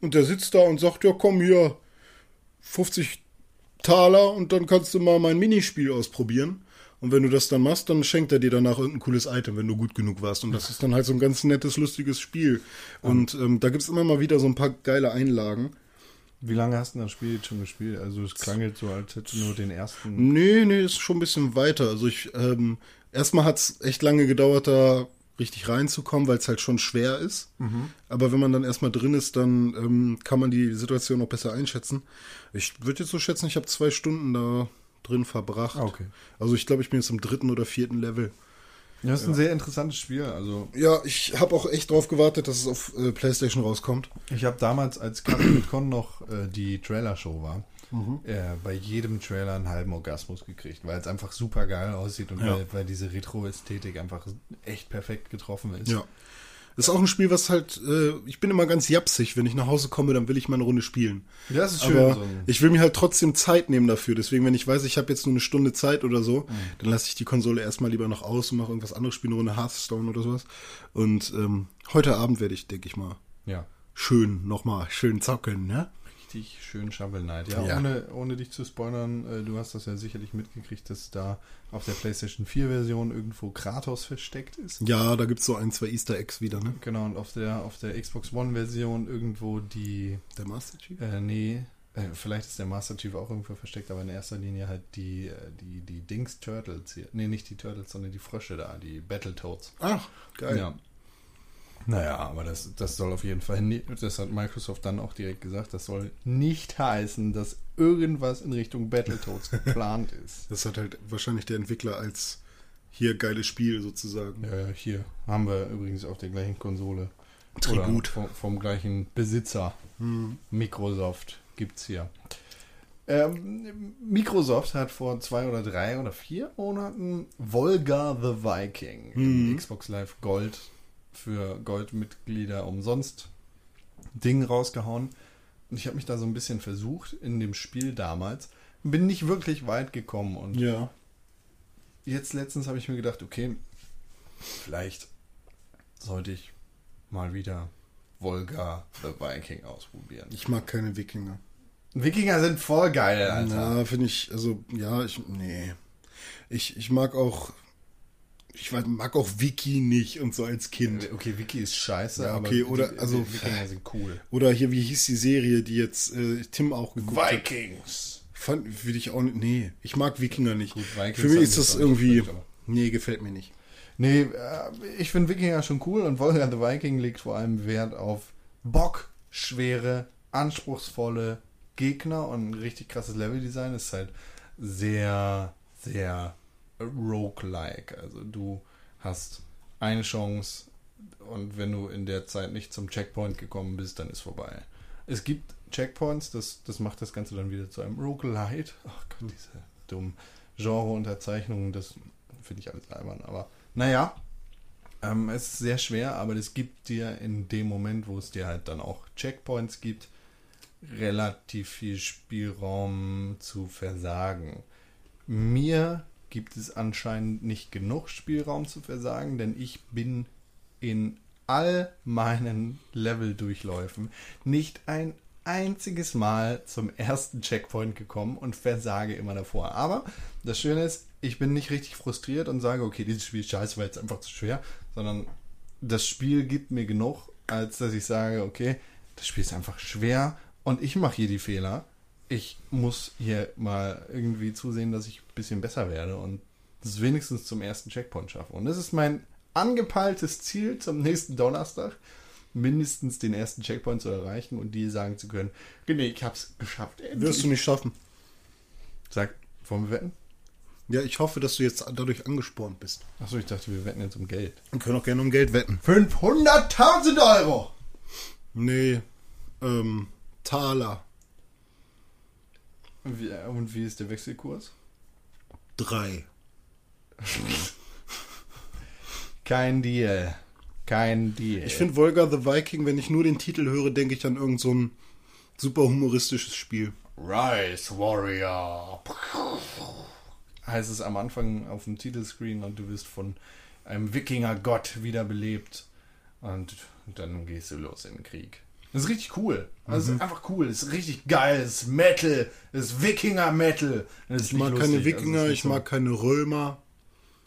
und der sitzt da und sagt, ja, komm hier, 50 Taler und dann kannst du mal mein Minispiel ausprobieren. Und wenn du das dann machst, dann schenkt er dir danach irgendein cooles Item, wenn du gut genug warst. Und das ist dann halt so ein ganz nettes, lustiges Spiel. Und ähm, da gibt's immer mal wieder so ein paar geile Einlagen. Wie lange hast du das Spiel jetzt schon gespielt? Also es klang jetzt so, als hätte nur den ersten. Nee, nee, ist schon ein bisschen weiter. Also ich, ähm, erstmal hat's echt lange gedauert, da richtig reinzukommen, weil es halt schon schwer ist. Aber wenn man dann erstmal drin ist, dann ähm, kann man die Situation auch besser einschätzen. Ich würde jetzt so schätzen, ich habe zwei Stunden da drin verbracht. Ah, okay. Also ich glaube, ich bin jetzt im dritten oder vierten Level. Ja, das ist ein sehr interessantes Spiel. Also Ja, ich habe auch echt drauf gewartet, dass es auf äh, PlayStation rauskommt. ich habe damals, als Captain Con noch äh, die Trailer-Show war, Mhm. äh, bei jedem Trailer einen halben Orgasmus gekriegt, weil es einfach super geil aussieht und Ja. weil, weil diese Retro-Ästhetik einfach echt perfekt getroffen ist. Ja. Das ist auch ein Spiel, was halt, äh, ich bin immer ganz japsig. Wenn ich nach Hause komme, dann will ich mal eine Runde spielen. Ja, das ist schön. Aber so ich will mir halt trotzdem Zeit nehmen dafür. Deswegen, wenn ich weiß, ich habe jetzt nur eine Stunde Zeit oder so, Mhm. dann lasse ich die Konsole erstmal lieber noch aus und mache irgendwas anderes, spiele eine Runde Hearthstone oder sowas. Und ähm, heute Abend werde ich, denke ich mal, ja. schön nochmal schön zocken, ne? Richtig schön Shovel Knight. Ja, Ja. Ohne, ohne dich zu spoilern, äh, du hast das ja sicherlich mitgekriegt, dass da auf der PlayStation 4 Version irgendwo Kratos versteckt ist. Ja, da gibt's so ein, zwei Easter Eggs wieder, ne? Genau, und auf der, auf der Xbox One Version irgendwo die, Der Master Chief? äh, nee, äh, vielleicht ist der Master Chief auch irgendwo versteckt, aber in erster Linie halt die, äh, die, die Dings Turtles hier. Nee, nicht die Turtles, sondern die Frösche da, die Battletoads. Ach, geil. Ja. Naja, aber das, das soll auf jeden Fall, nie, das hat Microsoft dann auch direkt gesagt, das soll nicht heißen, dass irgendwas in Richtung Battletoads geplant ist. Das hat halt wahrscheinlich der Entwickler als hier geiles Spiel sozusagen. Ja, hier haben wir übrigens auf der gleichen Konsole. Tribut. Vom, vom gleichen Besitzer. Microsoft gibt's hier. Ähm, Microsoft hat vor zwei oder drei oder vier Monaten Volga the Viking im Xbox Live Gold für Goldmitglieder umsonst Ding rausgehauen. Und ich habe mich da so ein bisschen versucht in dem Spiel damals. Bin nicht wirklich weit gekommen und Ja. jetzt letztens habe ich mir gedacht, okay, vielleicht sollte ich mal wieder Volga the Viking ausprobieren. Ich mag keine Wikinger. Wikinger sind voll geil, Alter. Na, finde ich, also, ja, ich, nee. Ich, ich mag auch, ich weiß- mag auch Wiki nicht und so als Kind. Okay, Wiki ist scheiße, Ja, aber okay, oder- die, also- die Wikinger sind cool. Oder hier, wie hieß die Serie, die jetzt äh, Tim auch geguckt hat? Vikings. Fand, will ich auch nicht, nee, ich mag Wikinger nicht. Gut, Vikings Für mich ist das irgendwie, aber- nee, gefällt mir nicht. Nee, äh, ich finde Wikinger schon cool und Volga the Viking legt vor allem Wert auf bockschwere, anspruchsvolle Gegner und ein richtig krasses Leveldesign. Ist halt sehr, sehr roguelike. Also du hast eine Chance, und wenn du in der Zeit nicht zum Checkpoint gekommen bist, dann ist vorbei. Es gibt Checkpoints, das, das macht das Ganze dann wieder zu einem Roguelite. Ach Gott, diese dummen Genre-Unterzeichnungen, das finde ich alles albern. Aber naja, ähm, es ist sehr schwer, aber es gibt dir in dem Moment, wo es dir halt dann auch Checkpoints gibt, relativ viel Spielraum zu versagen. Mir gibt es anscheinend nicht genug Spielraum zu versagen, denn ich bin in all meinen Leveldurchläufen nicht ein einziges Mal zum ersten Checkpoint gekommen und versage immer davor. Aber das Schöne ist, ich bin nicht richtig frustriert und sage, okay, dieses Spiel ist scheiße, weil es einfach zu schwer, sondern das Spiel gibt mir genug, als dass ich sage, okay, das Spiel ist einfach schwer und ich mache hier die Fehler. Ich muss hier mal irgendwie zusehen, dass ich ein bisschen besser werde und das wenigstens zum ersten Checkpoint schaffe. Und das ist mein angepeiltes Ziel zum nächsten Donnerstag, mindestens den ersten Checkpoint zu erreichen und die sagen zu können, nee, ich hab's geschafft. Endlich. Wirst du nicht schaffen. Sag, wollen wir wetten? Ja, ich hoffe, dass du jetzt dadurch angespornt bist. Achso, ich dachte, wir wetten jetzt um Geld. Wir können auch gerne um Geld wetten. 500.000 Euro! Nee, ähm, Taler. Wie, und wie ist der Wechselkurs? Drei. Kein Deal. Kein Deal. Ich finde Volga the Viking, wenn ich nur den Titel höre, denke ich an irgend so ein super humoristisches Spiel. Rise Warrior. Heißt es am Anfang auf dem Titelscreen und du wirst von einem Wikinger-Gott wiederbelebt. Und dann gehst du los in den Krieg. Das ist richtig cool. Das ist einfach cool. Das ist richtig geil. Das ist Metal. Das ist Wikinger-Metal. Ich mag lustig. keine Wikinger, Also es ist ich nicht mag keine Römer.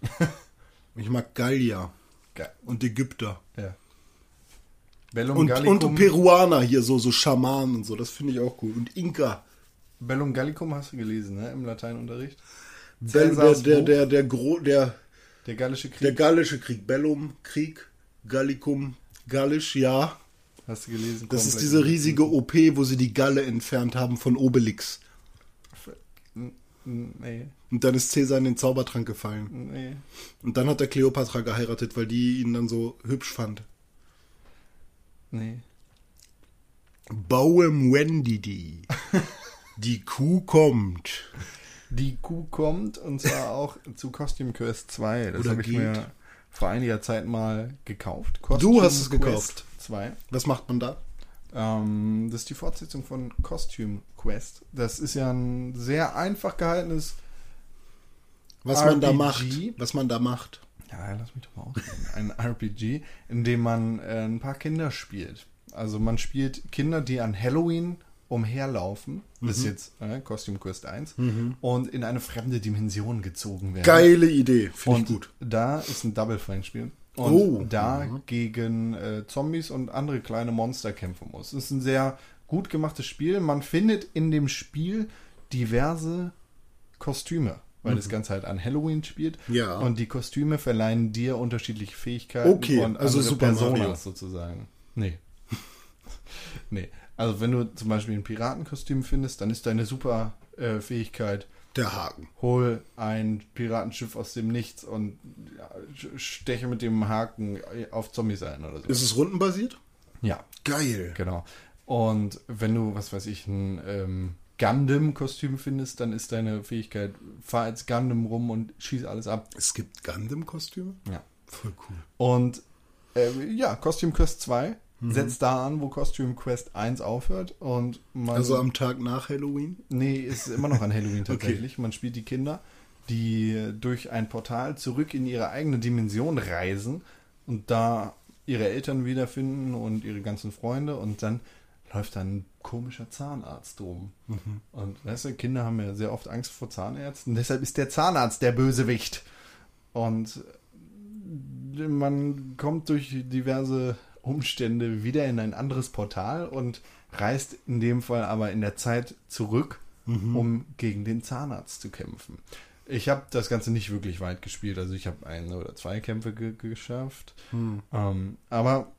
ich mag Gallier so geil. und Ägypter. Ja. Bellum Und, Gallicum, und Peruaner hier, so, so Schamanen und so, das finde ich auch cool. Und Inka. Bellum Gallicum hast du gelesen, ne? Im Lateinunterricht. Der, der, der, der, der, Gro der, der gallische Krieg. der gallische Krieg, Bellum, Krieg, Gallicum, Gallisch, ja. Hast du gelesen? Das ist diese riesige OP, wo sie die Galle entfernt haben von Obelix. Nee, Und dann ist Cäsar in den Zaubertrank gefallen. nee. Und dann hat er Kleopatra geheiratet, weil die ihn dann so hübsch fand. Nee. Bauem Wendidi. Die Kuh kommt. Die Kuh kommt und zwar auch zu Costume Quest 2. Das habe ich mir vor einiger Zeit mal gekauft. Du hast es Quest gekauft. 2. Was macht man da? Ähm, das ist die Fortsetzung von Costume Quest. Das ist ja ein sehr einfach gehaltenes. Was man da RPG? macht. Was man da macht. Ja, lass mich doch mal ausreden. Ein RPG, in dem man äh, ein paar Kinder spielt. Also man spielt Kinder, die an Halloween umherlaufen. Das ist jetzt äh, Costume Quest 1. Und in eine fremde Dimension gezogen werden. Geile Idee. Finde ich gut. da ist ein Double Fine Spiel. Und Oh. da gegen äh, Zombies und andere kleine Monster kämpfen muss. Es ist ein sehr gut gemachtes Spiel. Man findet in dem Spiel diverse Kostüme, weil das Ganze halt an Halloween spielt. Mhm. Ja. Und die Kostüme verleihen dir unterschiedliche Fähigkeiten Okay, und also Super Personas Mario. sozusagen. Nee. nee. Also wenn du zum Beispiel ein Piratenkostüm findest, dann ist deine super äh, Fähigkeit, Der Haken. hol ein Piratenschiff aus dem Nichts und steche mit dem Haken auf Zombies ein oder so. Ist es rundenbasiert? ja, Geil. genau. Und wenn du, was weiß ich, ein ähm, Gundam-Kostüm findest, dann ist deine Fähigkeit, fahr als Gundam rum und schieß alles ab. Es gibt Gundam-Kostüme? Ja. Voll cool. Und ähm, ja, Costume Quest 2 setzt da an, wo Costume Quest 1 aufhört. Und man Also am Tag nach Halloween? Nee, ist immer noch an Halloween tatsächlich. Man spielt die Kinder, die durch ein Portal zurück in ihre eigene Dimension reisen und da ihre Eltern wiederfinden und ihre ganzen Freunde und dann läuft dann ein komischer Zahnarzt rum. Und weißt du, Kinder haben ja sehr oft Angst vor Zahnärzten, deshalb ist der Zahnarzt der Bösewicht. Und man kommt durch diverse Umstände wieder in ein anderes Portal und reist in dem Fall aber in der Zeit zurück, um gegen den Zahnarzt zu kämpfen. Ich habe das Ganze nicht wirklich weit gespielt, also ich habe ein oder zwei Kämpfe ge geschafft. Ähm, aber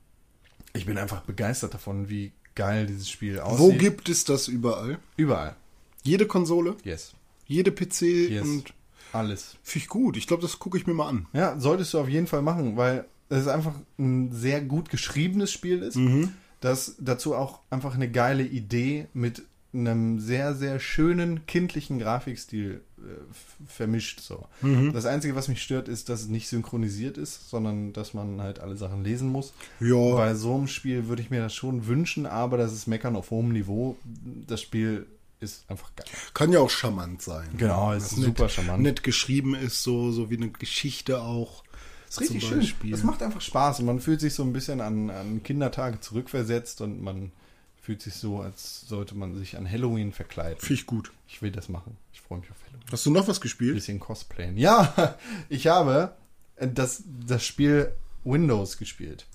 ich bin einfach begeistert davon, wie geil dieses Spiel aussieht. Wo gibt es das überall? Überall. Jede Konsole? Yes. Jede PC Yes. und Alles. finde ich gut. Ich glaube, das gucke ich mir mal an. Ja, solltest du auf jeden Fall machen, weil es einfach ein sehr gut geschriebenes Spiel ist, das dazu auch einfach eine geile Idee mit einem sehr, sehr schönen kindlichen Grafikstil äh, vermischt. So. Das Einzige, was mich stört, ist, dass es nicht synchronisiert ist, sondern dass man halt alle Sachen lesen muss. Ja. Bei so einem Spiel würde ich mir das schon wünschen, aber das ist Meckern auf hohem Niveau. Das Spiel ist einfach geil. Kann ja auch charmant sein. Genau, ist super nett, charmant. Nett geschrieben ist, so, so wie eine Geschichte auch. Ist richtig schön. Es macht einfach Spaß und man fühlt sich so ein bisschen an, an Kindertage zurückversetzt und man fühlt sich so, als sollte man sich an Halloween verkleiden. Finde ich gut. Ich will das machen. Ich freue mich auf Halloween. Hast du noch was Ein gespielt? bisschen cosplayen. Ja, ich habe das, das Spiel Windows gespielt.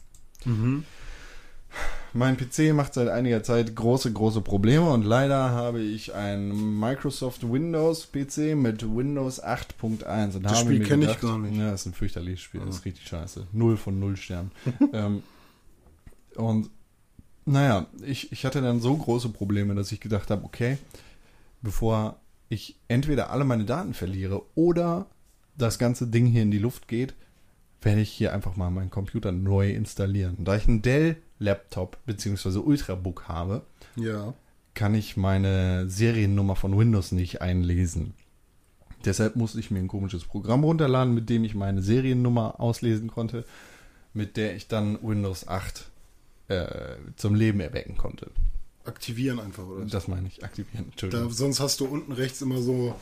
Mein PC macht seit einiger Zeit große, große Probleme und leider habe ich ein Microsoft Windows PC mit Windows 8.1 und habe Spiel mir kenn ich gar nicht. Ja, das ist ein fürchterliches Spiel, das ist richtig scheiße. Null von null Sternen. ähm, und naja, ich, ich hatte dann so große Probleme, dass ich gedacht habe, okay, bevor ich entweder alle meine Daten verliere oder das ganze Ding hier in die Luft geht, werde ich hier einfach mal meinen Computer neu installieren. Da ich einen Dell-Laptop bzw. Ultrabook habe, Ja. kann ich meine Seriennummer von Windows nicht einlesen. Deshalb musste ich mir ein komisches Programm runterladen, mit dem ich meine Seriennummer auslesen konnte, mit der ich dann Windows 8 äh, zum Leben erwecken konnte. Aktivieren einfach, oder? Das meine ich, aktivieren. Da, Entschuldigung. sonst hast du unten rechts immer so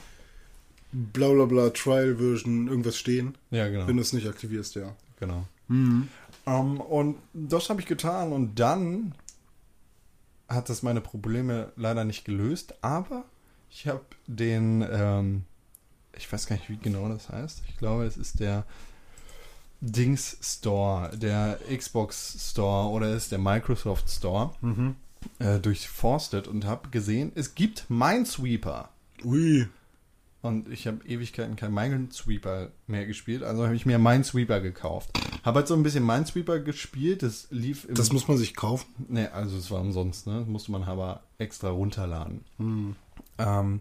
bla bla bla Trial Version irgendwas stehen. Ja, genau. Wenn du es nicht aktivierst, ja. Genau. Ähm, und das habe ich getan und dann hat das meine Probleme leider nicht gelöst, aber ich habe den, ähm, ich weiß gar nicht, wie genau das heißt. Ich glaube, es ist der Dings Store, der Xbox Store oder es ist der Microsoft Store äh, durchforstet und habe gesehen, es gibt Minesweeper. Ui. Und ich habe Ewigkeiten kein Minesweeper mehr gespielt, also habe ich mir Minesweeper gekauft. Habe halt so ein bisschen Minesweeper gespielt, das lief Das muss man sich kaufen. Ne, also es war umsonst, ne? Das musste man aber extra runterladen. Ähm,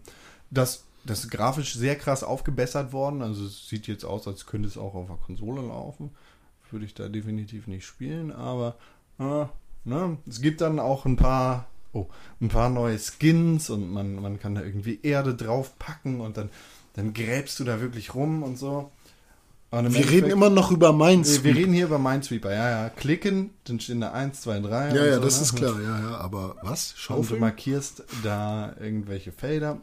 das, das ist grafisch sehr krass aufgebessert worden. Also es sieht jetzt aus, als könnte es auch auf der Konsole laufen. Würde ich da definitiv nicht spielen, aber äh, ne? es gibt dann auch ein paar, oh, ein paar neue Skins und man, man kann da irgendwie Erde draufpacken und dann, dann gräbst du da wirklich rum und so. Wir reden Endeffekt- immer noch über Mainz. wir, wir reden hier über Minesweeper, ja, ja. Klicken, dann stehen da 1, 2, 3. ja, ja, so, das ne? ist klar. Ja, ja, aber was? Und du markierst da irgendwelche Felder.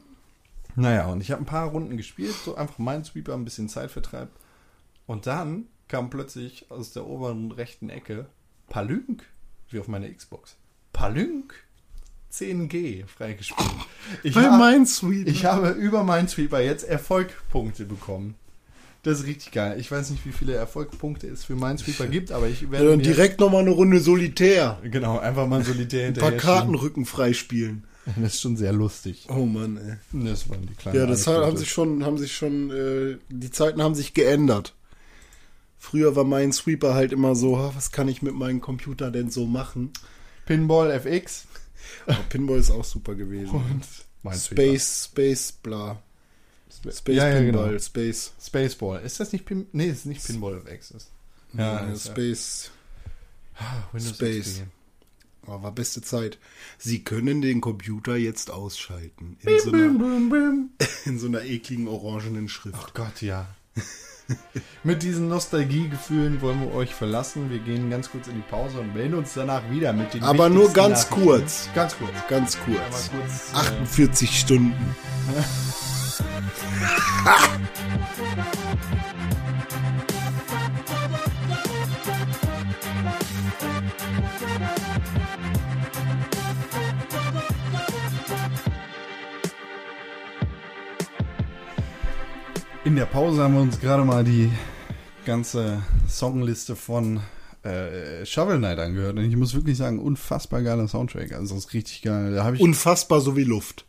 Naja, und ich habe ein paar Runden gespielt, so einfach Minesweeper, ein bisschen Zeitvertreib. Und dann kam plötzlich aus der oberen rechten Ecke Palünk, wie auf meiner Xbox. Palünk 10G freigespielt. Ich, Bei hab- Minesweeper. ich habe über Minesweeper jetzt Erfolgpunkte bekommen. Das ist richtig geil. Ich weiß nicht, wie viele Erfolgpunkte es für Minesweeper gibt, aber ich Ja, werde dann mir- direkt nochmal eine Runde Solitär. genau einfach mal solitär Ein paar hinterher. Kartenrücken freispielen. Das ist schon sehr lustig. Oh Mann, ey. Das waren die kleinen Ja, das Anekdote. haben sich schon, haben sich schon, äh, die Zeiten haben sich geändert. Früher war mein Sweeper halt immer so, "Ah, was kann ich mit meinem Computer denn so machen? Pinball FX Aber Pinball ist auch super gewesen. und Minesweeper. Space, Space, bla. Space ja, ja, Pinball, genau. Space. Spaceball. Ist das nicht Pin Nee, ist nicht Pinball FX. Ist. Ja, Ja, ja. Space. Windows Space. XP. Oh, war beste Zeit. Sie können den Computer jetzt ausschalten. In so einer, in so einer ekligen orangenen Schrift. Oh Gott, ja. Mit diesen Nostalgiegefühlen wollen wir euch verlassen. Wir gehen ganz kurz in die Pause und melden uns danach wieder mit den Aber nur ganz kurz. Ganz kurz. Ganz kurz. kurz. äh, 48 Stunden. In der Pause haben wir uns gerade mal die ganze Songliste von äh, Shovel Knight angehört. Und ich muss wirklich sagen, unfassbar geiler Soundtrack. Also das ist richtig geil. Da ich Unfassbar so wie Luft.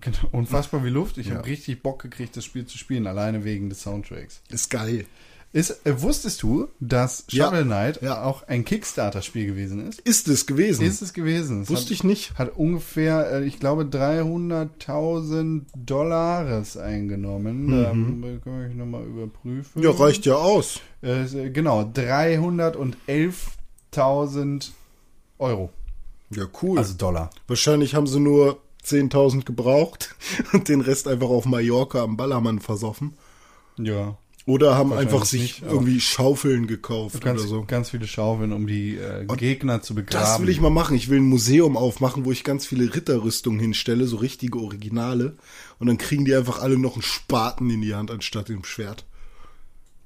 Genau, unfassbar wie Luft. Ich Ja. habe richtig Bock gekriegt, das Spiel zu spielen, alleine wegen des Soundtracks. Ist geil. Ist, äh, wusstest du, dass Ja. Shovel Knight Ja. auch ein Kickstarter-Spiel gewesen ist? Ist es gewesen? Ist es gewesen. Es Wusste hat, ich nicht. Hat ungefähr, äh, ich glaube, 300.000 Dollars eingenommen. Da kann ich nochmal überprüfen. Mhm. Ja, reicht ja aus. Äh, genau, 311.000 Euro. Ja, cool. Also Dollar. Wahrscheinlich haben sie nur 10.000 gebraucht und den Rest einfach auf Mallorca am Ballermann versoffen. Ja. Oder haben einfach sich nicht, irgendwie Schaufeln gekauft Ganz, oder so. ganz viele Schaufeln, um die äh, Gegner zu begraben. Das will ich mal machen. Ich will ein Museum aufmachen, wo ich ganz viele Ritterrüstungen hinstelle, so richtige Originale. Und dann kriegen die einfach alle noch einen Spaten in die Hand anstatt dem Schwert.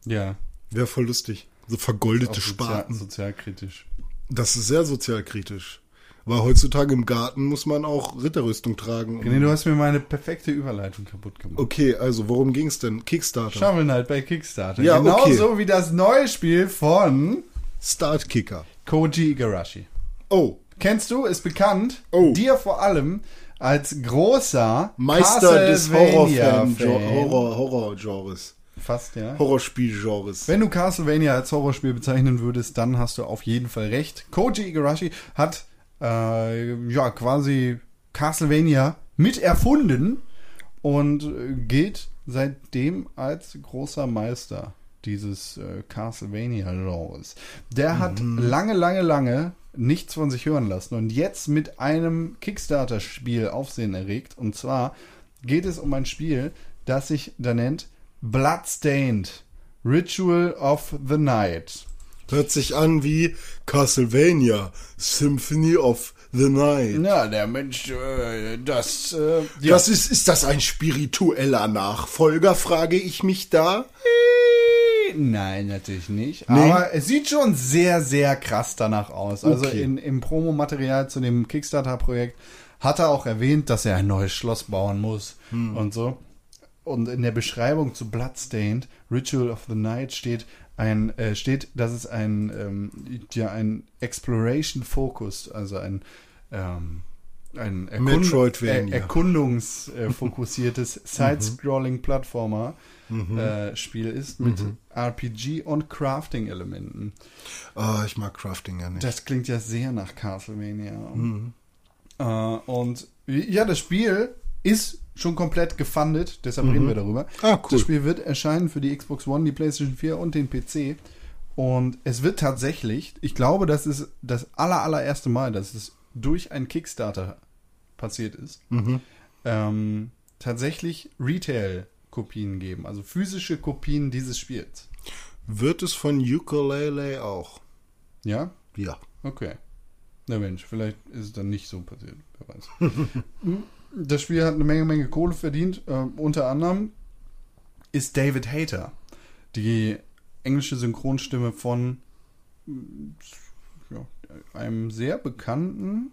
Ja. Wäre voll lustig. So vergoldete sozial, Spaten. sozialkritisch. Das ist sehr sozialkritisch. Weil heutzutage im Garten muss man auch Ritterrüstung tragen. Nee, du hast mir meine perfekte Überleitung kaputt gemacht. Okay, also worum ging's denn? Kickstarter. Shovel Knight bei Kickstarter. Ja, Genauso okay. wie das neue Spiel von Startkicker. Koji Igarashi. Oh, Kennst du, ist bekannt, Oh. dir vor allem als großer Meister des Castlevania-Fan. Horror Horror-Genres. Fast, ja. Horrorspiel-Genres. Wenn du Castlevania als Horrorspiel bezeichnen würdest, dann hast du auf jeden Fall recht. Koji Igarashi hat äh, ja quasi Castlevania mit erfunden und äh, gilt seitdem als großer Meister dieses äh, Castlevania-Genres. Der hat lange, lange, lange nichts von sich hören lassen und jetzt mit einem Kickstarter-Spiel Aufsehen erregt. Und zwar geht es um ein Spiel, das sich da nennt Bloodstained Ritual of the Night. Hört sich an wie Castlevania Symphony of the Night. Ja, der Mensch, äh, das, äh, ja. Das ist, ist das ein spiritueller Nachfolger, frage ich mich da. Nein, natürlich nicht. Nee? Aber es sieht schon sehr, sehr krass danach aus. Also Okay. in, im Promomaterial zu dem Kickstarter-Projekt hat er auch erwähnt, dass er ein neues Schloss bauen muss Hm. und so. Und in der Beschreibung zu Bloodstained, Ritual of the Night, steht ein, äh, steht, dass es ein, ähm, ja, ein Exploration Focused, also ein, ähm, ein Erkund er erkundungsfokussiertes Side-Scrolling-Plattformer äh, Spiel ist mit RPG und Crafting-Elementen. Ah, ich mag Crafting ja nicht. Das klingt ja sehr nach Castlevania. Äh, und ja, das Spiel ist schon komplett gefundet, deshalb reden wir darüber. Ah, cool. Das Spiel wird erscheinen für die Xbox One, die PlayStation 4 und den PC. Und es wird tatsächlich, ich glaube, das ist das aller, allererste Mal, dass es durch einen Kickstarter passiert ist, ähm, tatsächlich Retail-Kopien geben, also physische Kopien dieses Spiels. Wird es von Ukulele auch? Ja? Ja. Okay. Na Mensch, vielleicht ist es dann nicht so passiert, wer weiß. das Spiel hat eine Menge, Menge Kohle verdient. Äh, unter anderem ist David Hayter die englische Synchronstimme von ja, einem sehr bekannten,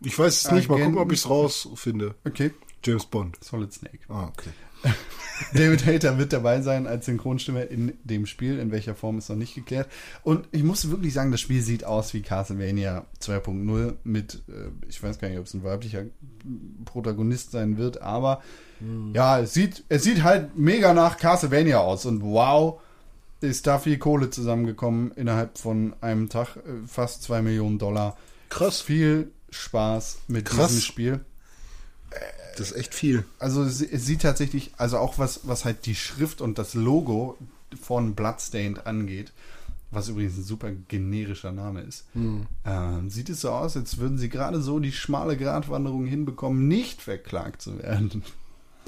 Ich weiß es nicht, mal gucken, ob Agenten. ich es rausfinde. okay, James Bond. Solid Snake. Ah, okay. David Hayter wird dabei sein als Synchronstimme in dem Spiel. In welcher Form ist noch nicht geklärt. Und ich muss wirklich sagen, das Spiel sieht aus wie Castlevania 2.0 mit, äh, ich weiß gar nicht, ob es ein weiblicher Protagonist sein wird, aber ja, es sieht, es sieht halt mega nach Castlevania aus. Und wow, ist da viel Kohle zusammengekommen innerhalb von einem Tag. äh, Fast zwei Millionen Dollar. Krass. Viel Spaß mit Krass. diesem Spiel Das ist echt viel. also es, sieht tatsächlich, also auch was, was halt die Schrift und das Logo von Bloodstained angeht, was übrigens ein super generischer Name ist, ähm, sieht es so aus, als würden sie gerade so die schmale Gratwanderung hinbekommen, nicht verklagt zu werden.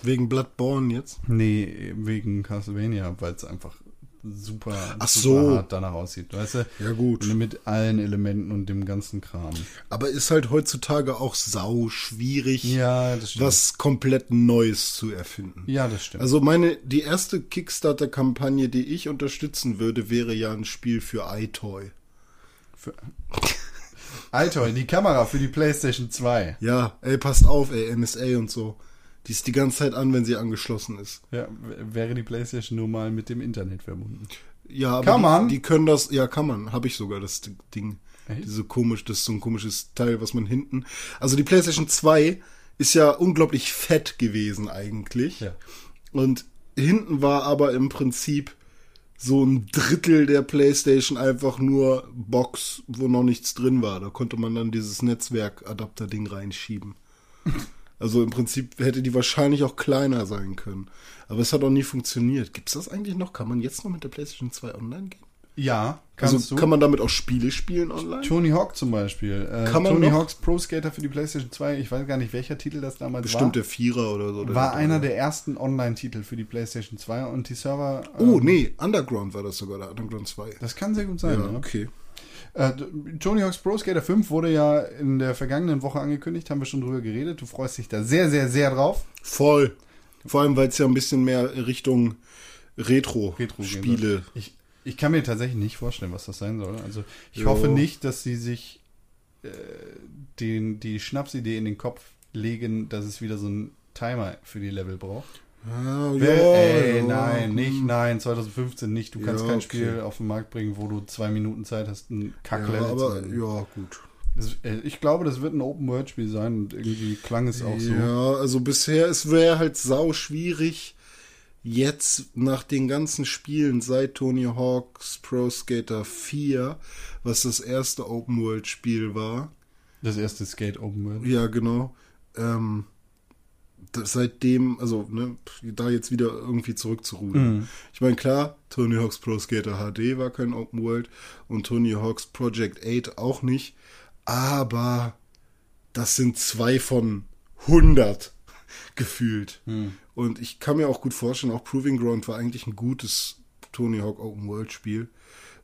Wegen Bloodborne jetzt. Nee, wegen Castlevania, weil es einfach super, Ach super so. hart danach aussieht. Weißt du? Ja, gut. Mit allen Elementen und dem ganzen Kram. Aber ist halt heutzutage auch sau schwierig, Ja, was komplett Neues zu erfinden. Ja, das stimmt. Also meine, die erste Kickstarter-Kampagne, die ich unterstützen würde, wäre ja ein Spiel für iToy. Für- Alter, die Kamera für die PlayStation 2. Ja, ey, passt auf, ey, NSA und so. Die ist die ganze Zeit an, wenn sie angeschlossen ist. Ja, wäre die PlayStation nur mal mit dem Internet verbunden. Ja, aber Kann die, man? die können das, ja, kann man, habe ich sogar das Ding. Echt? Diese komisch, das ist so ein komisches Teil, was man hinten. Also die PlayStation 2 ist ja unglaublich fett gewesen eigentlich. Ja. Und hinten war aber im Prinzip so ein Drittel der PlayStation einfach nur Box, wo noch nichts drin war. Da konnte man dann dieses Netzwerkadapter-Ding reinschieben. Also im Prinzip hätte die wahrscheinlich auch kleiner sein können. Aber es hat auch nie funktioniert. Gibt's das eigentlich noch? Kann man jetzt noch mit der PlayStation 2 online gehen? Ja, kannst Also du. kann man damit auch Spiele spielen online? Tony Hawk zum Beispiel. Äh, Kann man Tony noch? Hawks Pro Skater für die PlayStation 2, ich weiß gar nicht, welcher Titel das damals Bestimmt war. der Vierer oder so. oder war einer der ersten Online-Titel für die PlayStation 2 und die Server. Oh, ähm, nee, Underground war das sogar, der Underground 2. Das kann sehr gut sein. ja, Ja, okay. Äh, Tony Hawk's Pro Skater 5 wurde ja in der vergangenen Woche angekündigt, haben wir schon drüber geredet. Du freust dich da sehr, sehr, sehr drauf. Voll. Vor allem, weil es ja ein bisschen mehr Richtung Retro Retro-Spiele. soll. Ich, ich kann mir tatsächlich nicht vorstellen, was das sein soll. Also ich Ja. hoffe nicht, dass sie sich äh, den, die Schnapsidee in den Kopf legen, dass es wieder so einen Timer für die Level braucht. Ah, ja, ey, ja, nein, nicht, hm. nein, 2015 nicht. Du kannst Ja, kein okay. Spiel auf den Markt bringen, wo du zwei Minuten Zeit hast, ein Ja, Kacklevel aber zu ja, gut. Das, äh, ich glaube, das wird ein Open-World-Spiel sein und irgendwie klang es auch so. Ja, also bisher, es wäre halt sau schwierig, jetzt nach den ganzen Spielen seit Tony Hawk's Pro Skater 4, was das erste Open-World-Spiel war, Das erste Skate Open-World. ja genau, ähm, seitdem, also ne, da jetzt wieder irgendwie zurückzurudern. Mhm. Ich meine, klar, Tony Hawk's Pro Skater HD war kein Open World und Tony Hawk's Project 8 auch nicht, aber das sind zwei von 100 gefühlt. Und ich kann mir auch gut vorstellen, auch Proving Ground war eigentlich ein gutes Tony Hawk Open World Spiel,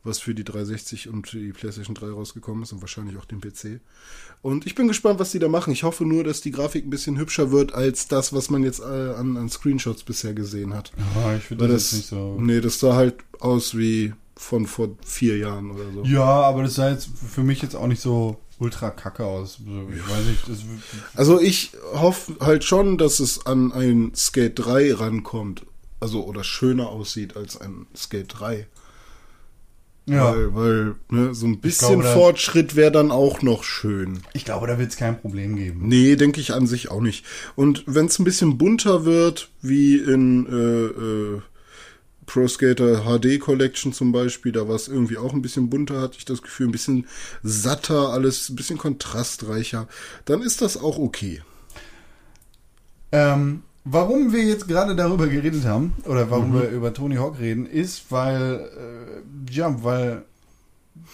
was für die 360 und die PlayStation 3 rausgekommen ist und wahrscheinlich auch den PC. Und ich bin gespannt, was die da machen. Ich hoffe nur, dass die Grafik ein bisschen hübscher wird als das, was man jetzt äh, an, an Screenshots bisher gesehen hat. Ja, ich finde das, das, nicht so. nee, das sah halt aus wie von vor vier Jahren oder so. Ja, aber das sah jetzt für mich jetzt auch nicht so ultra kacke aus. Ich weiß nicht, Also ich hoffe halt schon, dass es an ein Skate 3 rankommt. Also oder schöner aussieht als ein Skate 3. ja. Weil, weil ne, so ein bisschen glaube, Fortschritt wäre dann auch noch schön. Ich glaube, da wird es kein Problem geben. Nee, denke ich an sich auch nicht. Und wenn es ein bisschen bunter wird, wie in äh, äh, Pro Skater HD Collection zum Beispiel, da war es irgendwie auch ein bisschen bunter, hatte ich das Gefühl, ein bisschen satter, alles ein bisschen kontrastreicher, dann ist das auch okay. Ähm, warum wir jetzt gerade darüber geredet haben, oder warum wir über Tony Hawk reden, ist, weil, äh, ja, weil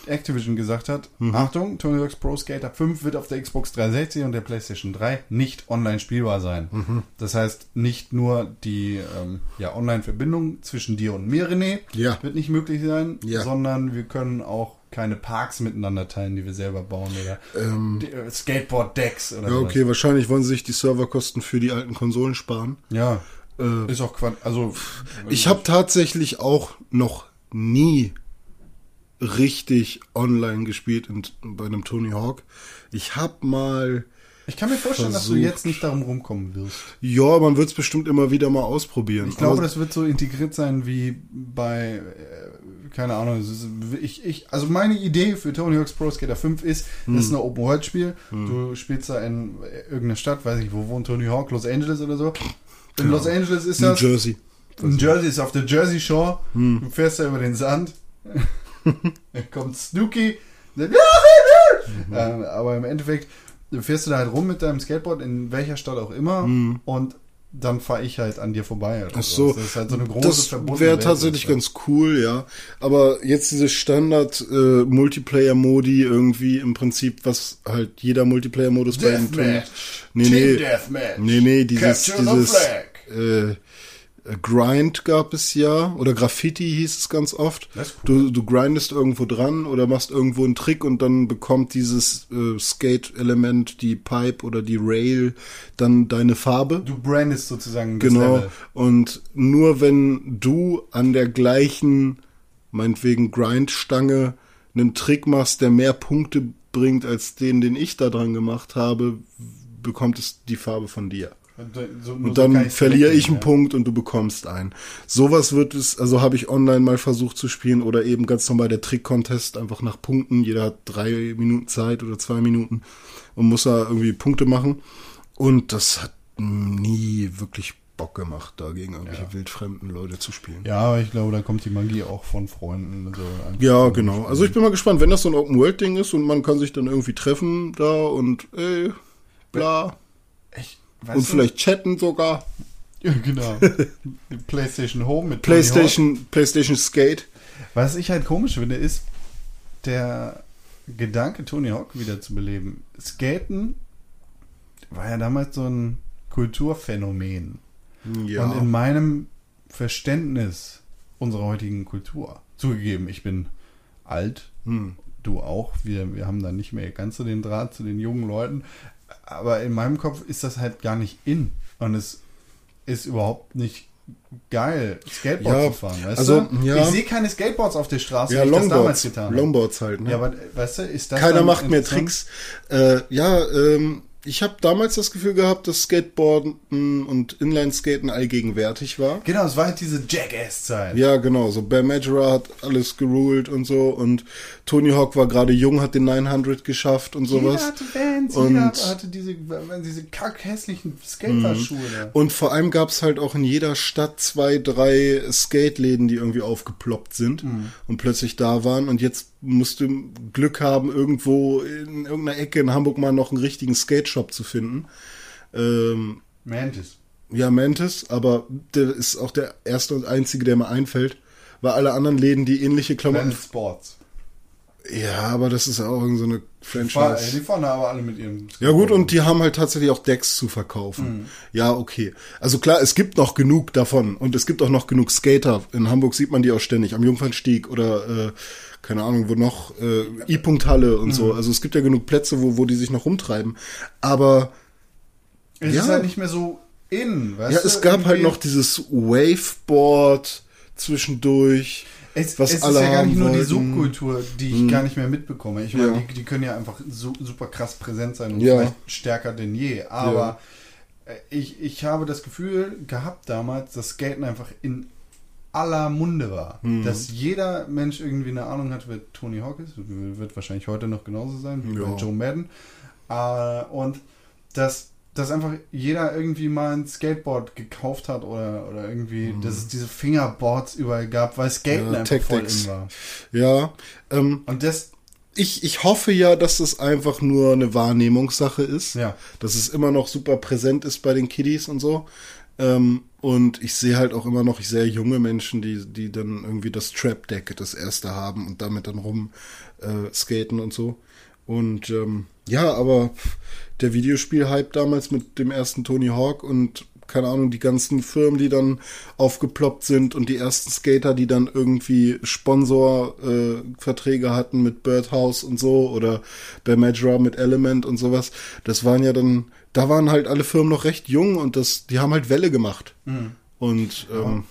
Activision gesagt hat, Achtung, Tony Hawk's Pro Skater 5 wird auf der Xbox 360 und der PlayStation 3 nicht online spielbar sein. Das heißt, nicht nur die ähm, ja, Online-Verbindung zwischen dir und mir, René, Ja. wird nicht möglich sein, Ja. sondern wir können auch keine Parks miteinander teilen, die wir selber bauen oder die, äh, Skateboard-Decks oder Ja, okay, wahrscheinlich wollen sie sich die Serverkosten für die alten Konsolen sparen. Ja, Äh, ist auch Quatsch. Also, Ich habe tatsächlich auch noch nie richtig online gespielt in, bei einem Tony Hawk. Ich habe mal, ich kann mir vorstellen, dass du versucht. jetzt nicht darum rumkommen wirst. ja, man wird es bestimmt immer wieder mal ausprobieren. Ich glaube, das wird so integriert sein wie bei, äh, keine Ahnung, ich, ich, also meine Idee für Tony Hawk's Pro Skater 5 ist, das ist ein Open-World-Spiel. Du spielst da in irgendeiner Stadt, weiß ich, wo wohnt Tony Hawk? Los Angeles oder so? In Los Angeles ist New das. Jersey. In Jersey ist auf der Jersey Shore. Du fährst da über den Sand. Dann kommt Snooki. sagt, ähm, aber im Endeffekt fährst du da halt rum mit deinem Skateboard in welcher Stadt auch immer und dann fahre ich halt an dir vorbei. oder Ach so. Das ist halt so eine große das wäre tatsächlich das. ganz cool, ja. Aber jetzt diese Standard äh, Multiplayer-Modi irgendwie im Prinzip, was halt jeder Multiplayer-Modus bei Deathmatch. Nee, Team nee. Deathmatch. Nee, nee, dieses, Capture dieses äh, Grind gab es ja, oder Graffiti hieß es ganz oft. Ist Du, du grindest irgendwo dran oder machst irgendwo einen Trick und dann bekommt dieses äh, Skate-Element, die Pipe oder die Rail, dann deine Farbe. Du brandest sozusagen Genau. Level. Und nur wenn du an der gleichen, meinetwegen Grindstange, einen Trick machst, der mehr Punkte bringt als den, den ich da dran gemacht habe, bekommt es die Farbe von dir. Und, so- Und dann verliere ich einen ja. Punkt und du bekommst einen. Sowas wird es, also habe ich online mal versucht zu spielen oder eben ganz normal der Trick-Contest, einfach nach Punkten. Jeder hat drei Minuten Zeit oder zwei Minuten und muss da irgendwie Punkte machen. Und das hat nie wirklich Bock gemacht, da gegen irgendwelche Ja. wildfremden Leute zu spielen. Ja, aber ich glaube, da kommt die Magie auch von Freunden. So Ja, genau. Also ich bin mal gespannt, wenn das so ein Open-World-Ding ist und man kann sich dann irgendwie treffen da und ey, bla. Ich, weißt Und du- vielleicht chatten sogar. Ja, genau. PlayStation Home mit. PlayStation, PlayStation Skate. Was ich halt komisch finde, ist der Gedanke, Tony Hawk wieder zu beleben. Skaten war ja damals so ein Kulturphänomen. Ja. Und in meinem Verständnis unserer heutigen Kultur, zugegeben, ich bin alt, Hm. du auch, wir, wir haben da nicht mehr ganz so den Draht zu den jungen Leuten, aber in meinem Kopf ist das halt gar nicht in und es ist überhaupt nicht geil, Skateboard Ja, zu fahren, weißt also, du? ja. Ich sehe keine Skateboards auf der Straße, Ja, wie ich das damals Longboards. getan habe. Longboards halt, ne? Ja, aber weißt du, ist das Keiner macht mehr? Tricks. Äh, ja, ähm, ich habe damals das Gefühl gehabt, dass Skateboarden und Inlineskaten allgegenwärtig war. Genau, es war halt diese Jackass-Zeit. Ja, genau. So Bam Majora hat alles geruled und so und Tony Hawk war gerade jung, hat den 900 geschafft und sowas. Jeder hatte Bands, Und- jeder hatte diese, diese kackhässlichen Skaterschuhe da. Und vor allem gab's halt auch in jeder Stadt zwei, drei Skate-Läden, die irgendwie aufgeploppt sind Mhm. und plötzlich da waren. Und jetzt musst du Glück haben, irgendwo in irgendeiner Ecke in Hamburg mal noch einen richtigen Skate-Shop zu finden. Ähm, Mantis. ja, Mantis, aber der ist auch der erste und einzige, der mir einfällt. Weil alle anderen Läden, die ähnliche Klamotten. Planet Sports. Ja, aber das ist auch irgendeine so eine Franchise. die fahren da aber alle mit ihrem Ja gut, und die haben halt tatsächlich auch Decks zu verkaufen. Ja, okay. Also klar, es gibt noch genug davon und es gibt auch noch genug Skater. In Hamburg sieht man die auch ständig, am Jungfernstieg oder äh, keine Ahnung, wo noch, äh, I-Punkt Halle und so. Also es gibt ja genug Plätze, wo, wo die sich noch rumtreiben. Aber Es Ja. ist halt nicht mehr so in, weißt ja, du? es gab halt Irgendwie- noch dieses Waveboard zwischendurch. Es, was es alle ist ja gar nicht nur die wollten. Hm. Subkultur, die ich gar nicht mehr mitbekomme. Ich meine, Ja. die, die können ja einfach su super krass präsent sein und Ja. vielleicht stärker denn je. Aber äh, ich, ich habe das Gefühl gehabt damals, dass Skaten einfach in aller Munde war. Hm. Dass jeder Mensch irgendwie eine Ahnung hat, wer Tony Hawk ist. Wird wahrscheinlich heute noch genauso sein wie Ja. bei Joe Madden. Äh, und dass, dass einfach jeder irgendwie mal ein Skateboard gekauft hat oder, oder irgendwie, dass es diese Fingerboards überall gab, weil Skaten. Ja, einfach voll in war. Ja, ähm, Und das, ich, ich hoffe ja, dass das einfach nur eine Wahrnehmungssache ist. Ja. Dass es immer noch super präsent ist bei den Kiddies und so. Ähm, und ich sehe halt auch immer noch sehr junge Menschen, die, die dann irgendwie das Trap Deck das erste haben und damit dann rum äh, skaten und so. Und ähm, ja, aber der Videospiel-Hype damals mit dem ersten Tony Hawk und keine Ahnung, die ganzen Firmen, die dann aufgeploppt sind und die ersten Skater, die dann irgendwie Sponsorverträge äh, hatten mit Birdhouse und so oder bei Majora mit Element und sowas. Das waren ja dann, da waren halt alle Firmen noch recht jung und das, die haben halt Welle gemacht. Und ähm,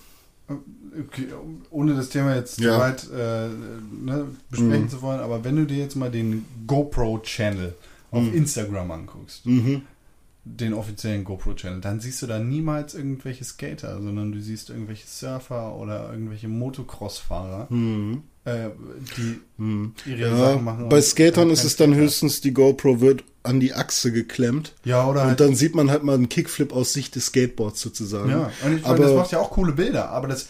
okay, ohne das Thema jetzt Ja. zu weit äh, ne, besprechen zu wollen, aber wenn du dir jetzt mal den GoPro-Channel auf Instagram anguckst, den offiziellen GoPro-Channel, dann siehst du da niemals irgendwelche Skater, sondern du siehst irgendwelche Surfer oder irgendwelche Motocross-Fahrer, äh, die ihre ja, Sachen machen. bei Skatern ist es dann höchstens, die GoPro wird an die Achse geklemmt. Ja, oder Und halt, dann sieht man halt mal einen Kickflip aus Sicht des Skateboards sozusagen. ja, und ich meine, aber das macht ja auch coole Bilder, aber das,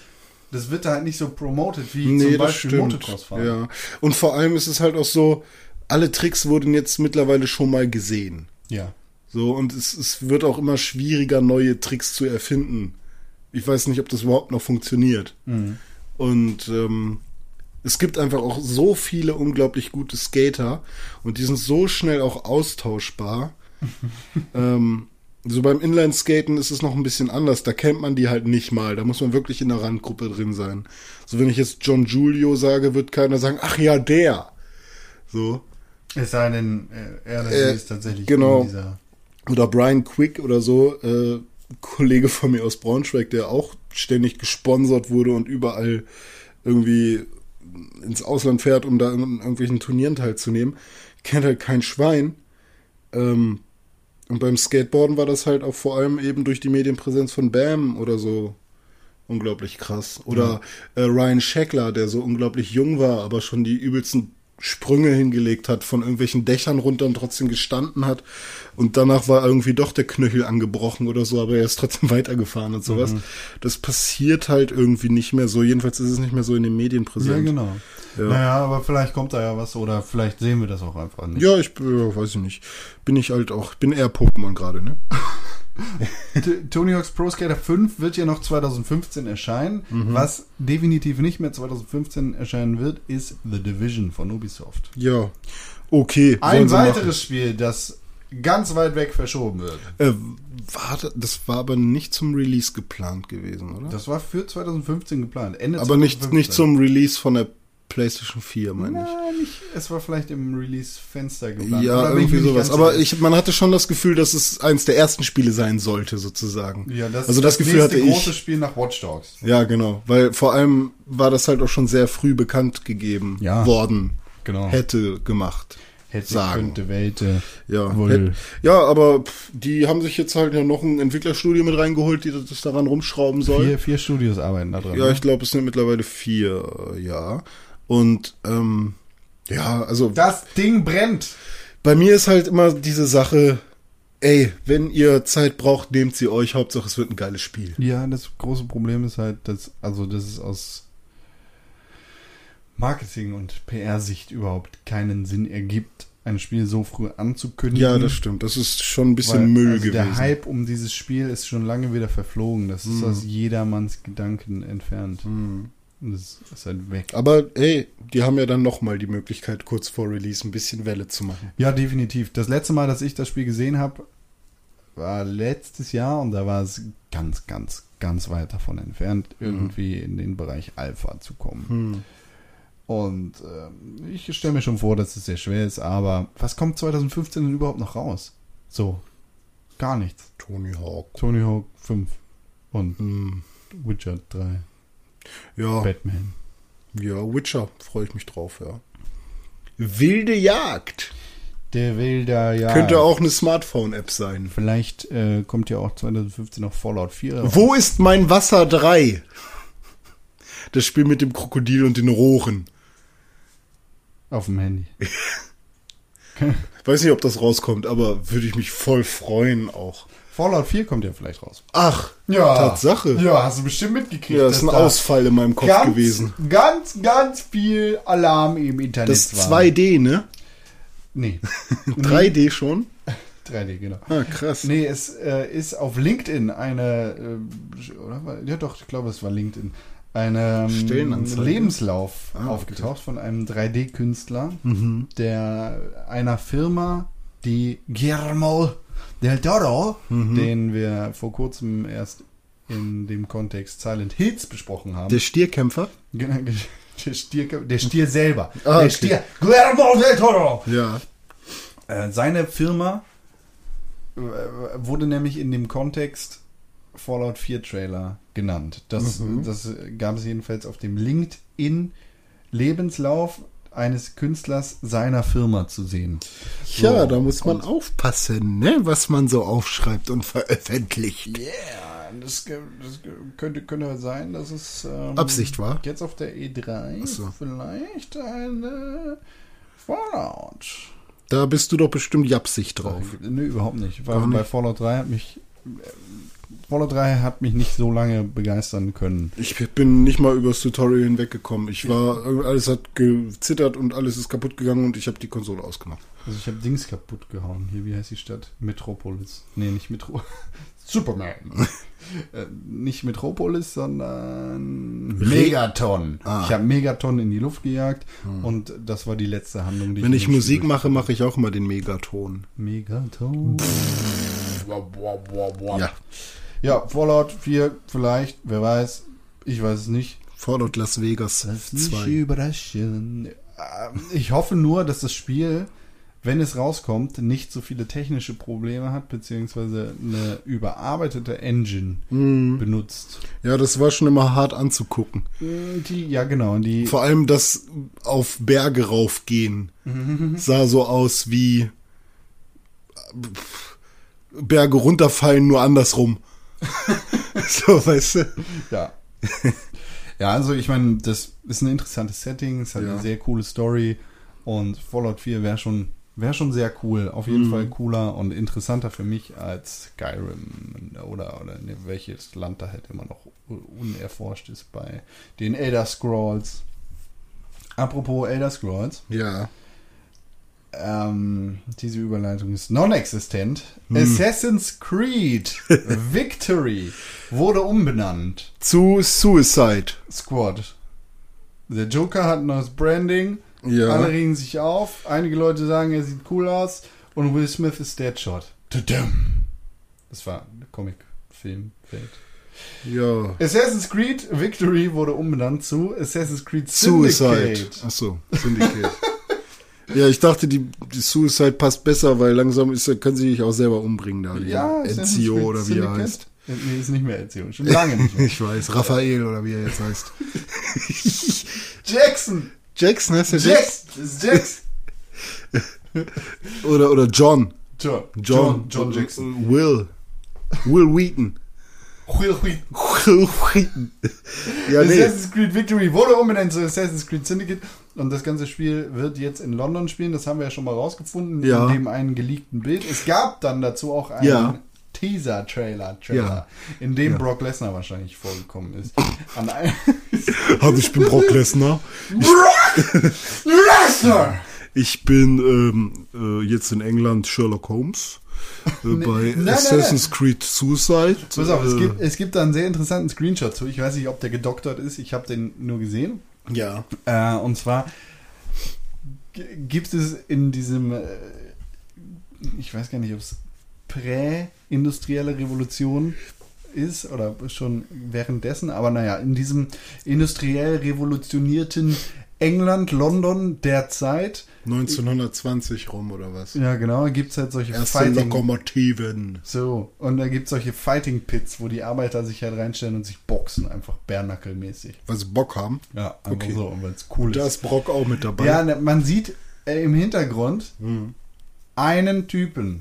das wird da halt nicht so promoted wie nee, zum Beispiel. Motocross-Fahren. Ja. Und vor allem ist es halt auch so, alle Tricks wurden jetzt mittlerweile schon mal gesehen. ja. So, und es, es wird auch immer schwieriger, neue Tricks zu erfinden. Ich weiß nicht, ob das überhaupt noch funktioniert. Und ähm, es gibt einfach auch so viele unglaublich gute Skater und die sind so schnell auch austauschbar. ähm, so beim Inline-Skaten ist es noch ein bisschen anders. Da kennt man die halt nicht mal. Da muss man wirklich in der Randgruppe drin sein. So, wenn ich jetzt John Julio sage, wird keiner sagen, ach ja, der. So. Es sei denn, äh, er Äh, ist tatsächlich genau. dieser. oder Brian Quick oder so, äh, Kollege von mir aus Braunschweig, der auch ständig gesponsert wurde und überall irgendwie ins Ausland fährt, um da in irgendwelchen Turnieren teilzunehmen, kennt halt kein Schwein. Ähm, und beim Skateboarden war das halt auch vor allem eben durch die Medienpräsenz von Bam oder so unglaublich krass. Oder äh, Ryan Scheckler, der so unglaublich jung war, aber schon die übelsten Sprünge hingelegt hat, von irgendwelchen Dächern runter und trotzdem gestanden hat. Und danach war irgendwie doch der Knöchel angebrochen oder so, aber er ist trotzdem weitergefahren und sowas. Mhm. Das passiert halt irgendwie nicht mehr so. Jedenfalls ist es nicht mehr so in den Medien Ja, präsent. genau. Ja. Naja, aber vielleicht kommt da ja was oder vielleicht sehen wir das auch einfach nicht. Ja, ich ja, weiß ich nicht. Bin ich halt auch, bin eher Pokémon gerade, ne? Tony Hawk's Pro Skater 5 wird ja noch 2015 erscheinen. Mhm. Was definitiv nicht mehr 2015 erscheinen wird, ist The Division von Ubisoft. Ja. Okay. Ein weiteres. Spiel, das ganz weit weg verschoben wird. Äh, warte, das war aber nicht zum Release geplant gewesen, oder? Das war für 2015 geplant. Ende aber nicht, 2015. nicht zum Release von der PlayStation 4, meine ich. Nicht. Es war vielleicht im Release-Fenster geplant. Ja, Oder irgendwie sowas. Aber ich, man hatte schon das Gefühl, dass es eins der ersten Spiele sein sollte, sozusagen. Ja, das also ist das, Gefühl hatte große ich. Spiel nach Watch Dogs. Ja, genau. Weil vor allem war das halt auch schon sehr früh bekannt gegeben Ja. worden. Genau. Hätte gemacht. Hätte, sagen. könnte, Welte. Ja, Wohl. ja, aber die haben sich jetzt halt ja noch ein Entwicklerstudio mit reingeholt, die das daran rumschrauben soll. Vier, vier Studios arbeiten da dran. Ja, ne? ich glaube, es sind mittlerweile vier, ja. Und ähm, ja, also Das Ding brennt. bei mir ist halt immer diese Sache, ey, wenn ihr Zeit braucht, nehmt sie euch, Hauptsache es wird ein geiles Spiel. Ja, das große Problem ist halt, dass, also, dass es aus Marketing- und PR-Sicht überhaupt keinen Sinn ergibt, ein Spiel so früh anzukündigen. Ja, das stimmt. Das ist schon ein bisschen weil, Müll also gewesen. Der Hype um dieses Spiel ist schon lange wieder verflogen. Das ist aus jedermanns Gedanken entfernt. Und das ist halt weg. Aber ey, die haben ja dann nochmal die Möglichkeit, kurz vor Release ein bisschen Welle zu machen. Ja, definitiv. Das letzte Mal, dass ich das Spiel gesehen habe, war letztes Jahr und da war es ganz, ganz, ganz weit davon entfernt, irgendwie in den Bereich Alpha zu kommen. Und ähm, ich stelle mir schon vor, dass es sehr schwer ist, aber was kommt 2015 denn überhaupt noch raus? So, gar nichts. Tony Hawk. Tony Hawk 5 und Hm, Witcher 3, ja, Batman. ja, Witcher, freue ich mich drauf, ja. Wilde Jagd. Der will da ja. Könnte auch eine Smartphone-App sein. Vielleicht äh, kommt ja auch 2015 noch Fallout 4 raus. Wo ist mein Wasser 3? Das Spiel mit dem Krokodil und den Rohren. auf dem Handy. Weiß nicht, ob das rauskommt, aber würde ich mich voll freuen auch. Fallout 4 kommt ja vielleicht raus. Ach, Ja. Tatsache. Ja, hast du bestimmt mitgekriegt. Ja, das ist ein Ausfall in meinem Kopf ganz, gewesen. Ganz, ganz viel Alarm im Internet Das ist war. 2D, ne? Nee, 3D schon? 3D, genau. Ah, krass. Nee, es äh, ist auf LinkedIn eine, äh, oder? Ja doch, ich glaube, es war LinkedIn. Eine ähm? Lebenslauf Ah, okay. Mhm. aufgetaucht von einem 3D-Künstler, der einer Firma, die Guillermo del Toro, Mhm. den wir vor kurzem erst in dem Kontext Silent Hills besprochen haben. Der Stierkämpfer? Genau, der Stier, der Stier selber. Ah, der okay. Stier. Guillermo del Toro. Ja. Äh, seine Firma äh, wurde nämlich in dem Kontext Fallout 4 Trailer genannt. Das, Mhm. das gab es jedenfalls auf dem LinkedIn Lebenslauf eines Künstlers seiner Firma zu sehen. Ja, So, da muss man und- aufpassen, ne? Was man so aufschreibt und veröffentlicht. Yeah, das, das könnte, könnte sein, dass es ähm, Absicht war? Jetzt auf der E3 Ach so. vielleicht eine Fallout. Da bist du doch bestimmt japsig drauf. Nö, überhaupt nicht. Weil Gar nicht? bei Fallout 3 hat mich äh, Fallout 3 hat mich nicht so lange begeistern können. Ich bin nicht mal übers Tutorial hinweggekommen. Ich war, alles hat gezittert und alles ist kaputt gegangen und ich habe die Konsole ausgemacht. Also ich habe Dings kaputt gehauen. Hier, wie heißt die Stadt? Metropolis. Nee, nicht Metro. Superman. äh, nicht Metropolis, sondern Megaton. Ah. Ich habe Megaton in die Luft gejagt und das war die letzte Handlung, die Wenn ich dem Musik mache, mache ich auch mal den Megaton. Megaton. Ja. Ja, Fallout 4 vielleicht, wer weiß. Ich weiß es nicht. Fallout Las Vegas Lass mich 2. überraschen. Ähm, Ich hoffe nur, dass das Spiel, wenn es rauskommt, nicht so viele technische Probleme hat, beziehungsweise eine überarbeitete Engine Mhm. benutzt. Ja, das war schon immer hart anzugucken. Die, ja, genau. Die, Vor allem das auf Berge raufgehen sah so aus wie Berge runterfallen, nur andersrum. so, weißt du? ja. ja, also ich meine, das ist ein interessantes Setting, es hat Ja. eine sehr coole Story. Und Fallout 4 wäre schon, wäre schon sehr cool. Auf Mhm. jeden Fall cooler und interessanter für mich als Skyrim oder, oder ne, welches Land da halt immer noch unerforscht ist bei den Elder Scrolls. Apropos Elder Scrolls. Ja. Ähm, diese Überleitung ist non-existent. Hm. Assassin's Creed Victory wurde umbenannt. Zu Suicide. Squad. Der Joker hat ein neues Branding. Ja. Alle regen sich auf. Einige Leute sagen, er sieht cool aus. Und Will Smith ist Deadshot. Das war ein Comic-Film-Welt. Ja. Assassin's Creed Victory wurde umbenannt zu Assassin's Creed Syndicate. Suicide. Achso, Syndicate. ja, ich dachte, die, die Suicide passt besser, weil langsam ist, können sie sich auch selber umbringen da. Ja, Creed oder wie er heißt. Nee, ist nicht mehr Ezio. Schon lange nicht mehr. Ich weiß, Raphael oder wie er jetzt heißt. Jackson! Jackson heißt der Jackson? Jackson! Ist Jackson! Oder, oder John. John. John. John Jackson. Will. Will Wheaton. Will Wheaton. Will Wheaton. Ja, nee. Assassin's Creed Victory wurde umbenannt zu Assassin's Creed Syndicate und das ganze Spiel wird jetzt in London spielen. Das haben wir ja schon mal rausgefunden Ja. in dem einen geleakten Bild. Es gab dann dazu auch einen Ja. Teaser-Trailer, Trailer, in dem Ja. Brock Lesnar wahrscheinlich vorgekommen ist. An Hallo, ich bin Brock Lesnar. Brock Lesnar! Ich bin ähm, äh, jetzt in England Sherlock Holmes. Äh, bei nein, Assassin's Creed Suicide. Pass auf, es Äh, gibt, es gibt da einen sehr interessanten Screenshot zu. Ich weiß nicht, ob der gedoktert ist. Ich habe den nur gesehen. Ja. Äh, und zwar gibt es in diesem, äh, ich weiß gar nicht, ob es prä-industrielle Revolution ist oder schon währenddessen, aber naja, in diesem industriell revolutionierten England, London der Zeit, 1920 rum oder was? ja genau, gibt es halt solche Erste Fighting... Lokomotiven. So, und da gibt es solche Fighting Pits, wo die Arbeiter sich halt reinstellen und sich boxen, einfach bärnackelmäßig. Weil sie Bock haben. Ja, Okay. so, weil es cool ist. Da ist Brock auch mit dabei. Ja, ne, man sieht äh, im Hintergrund Hm. einen Typen,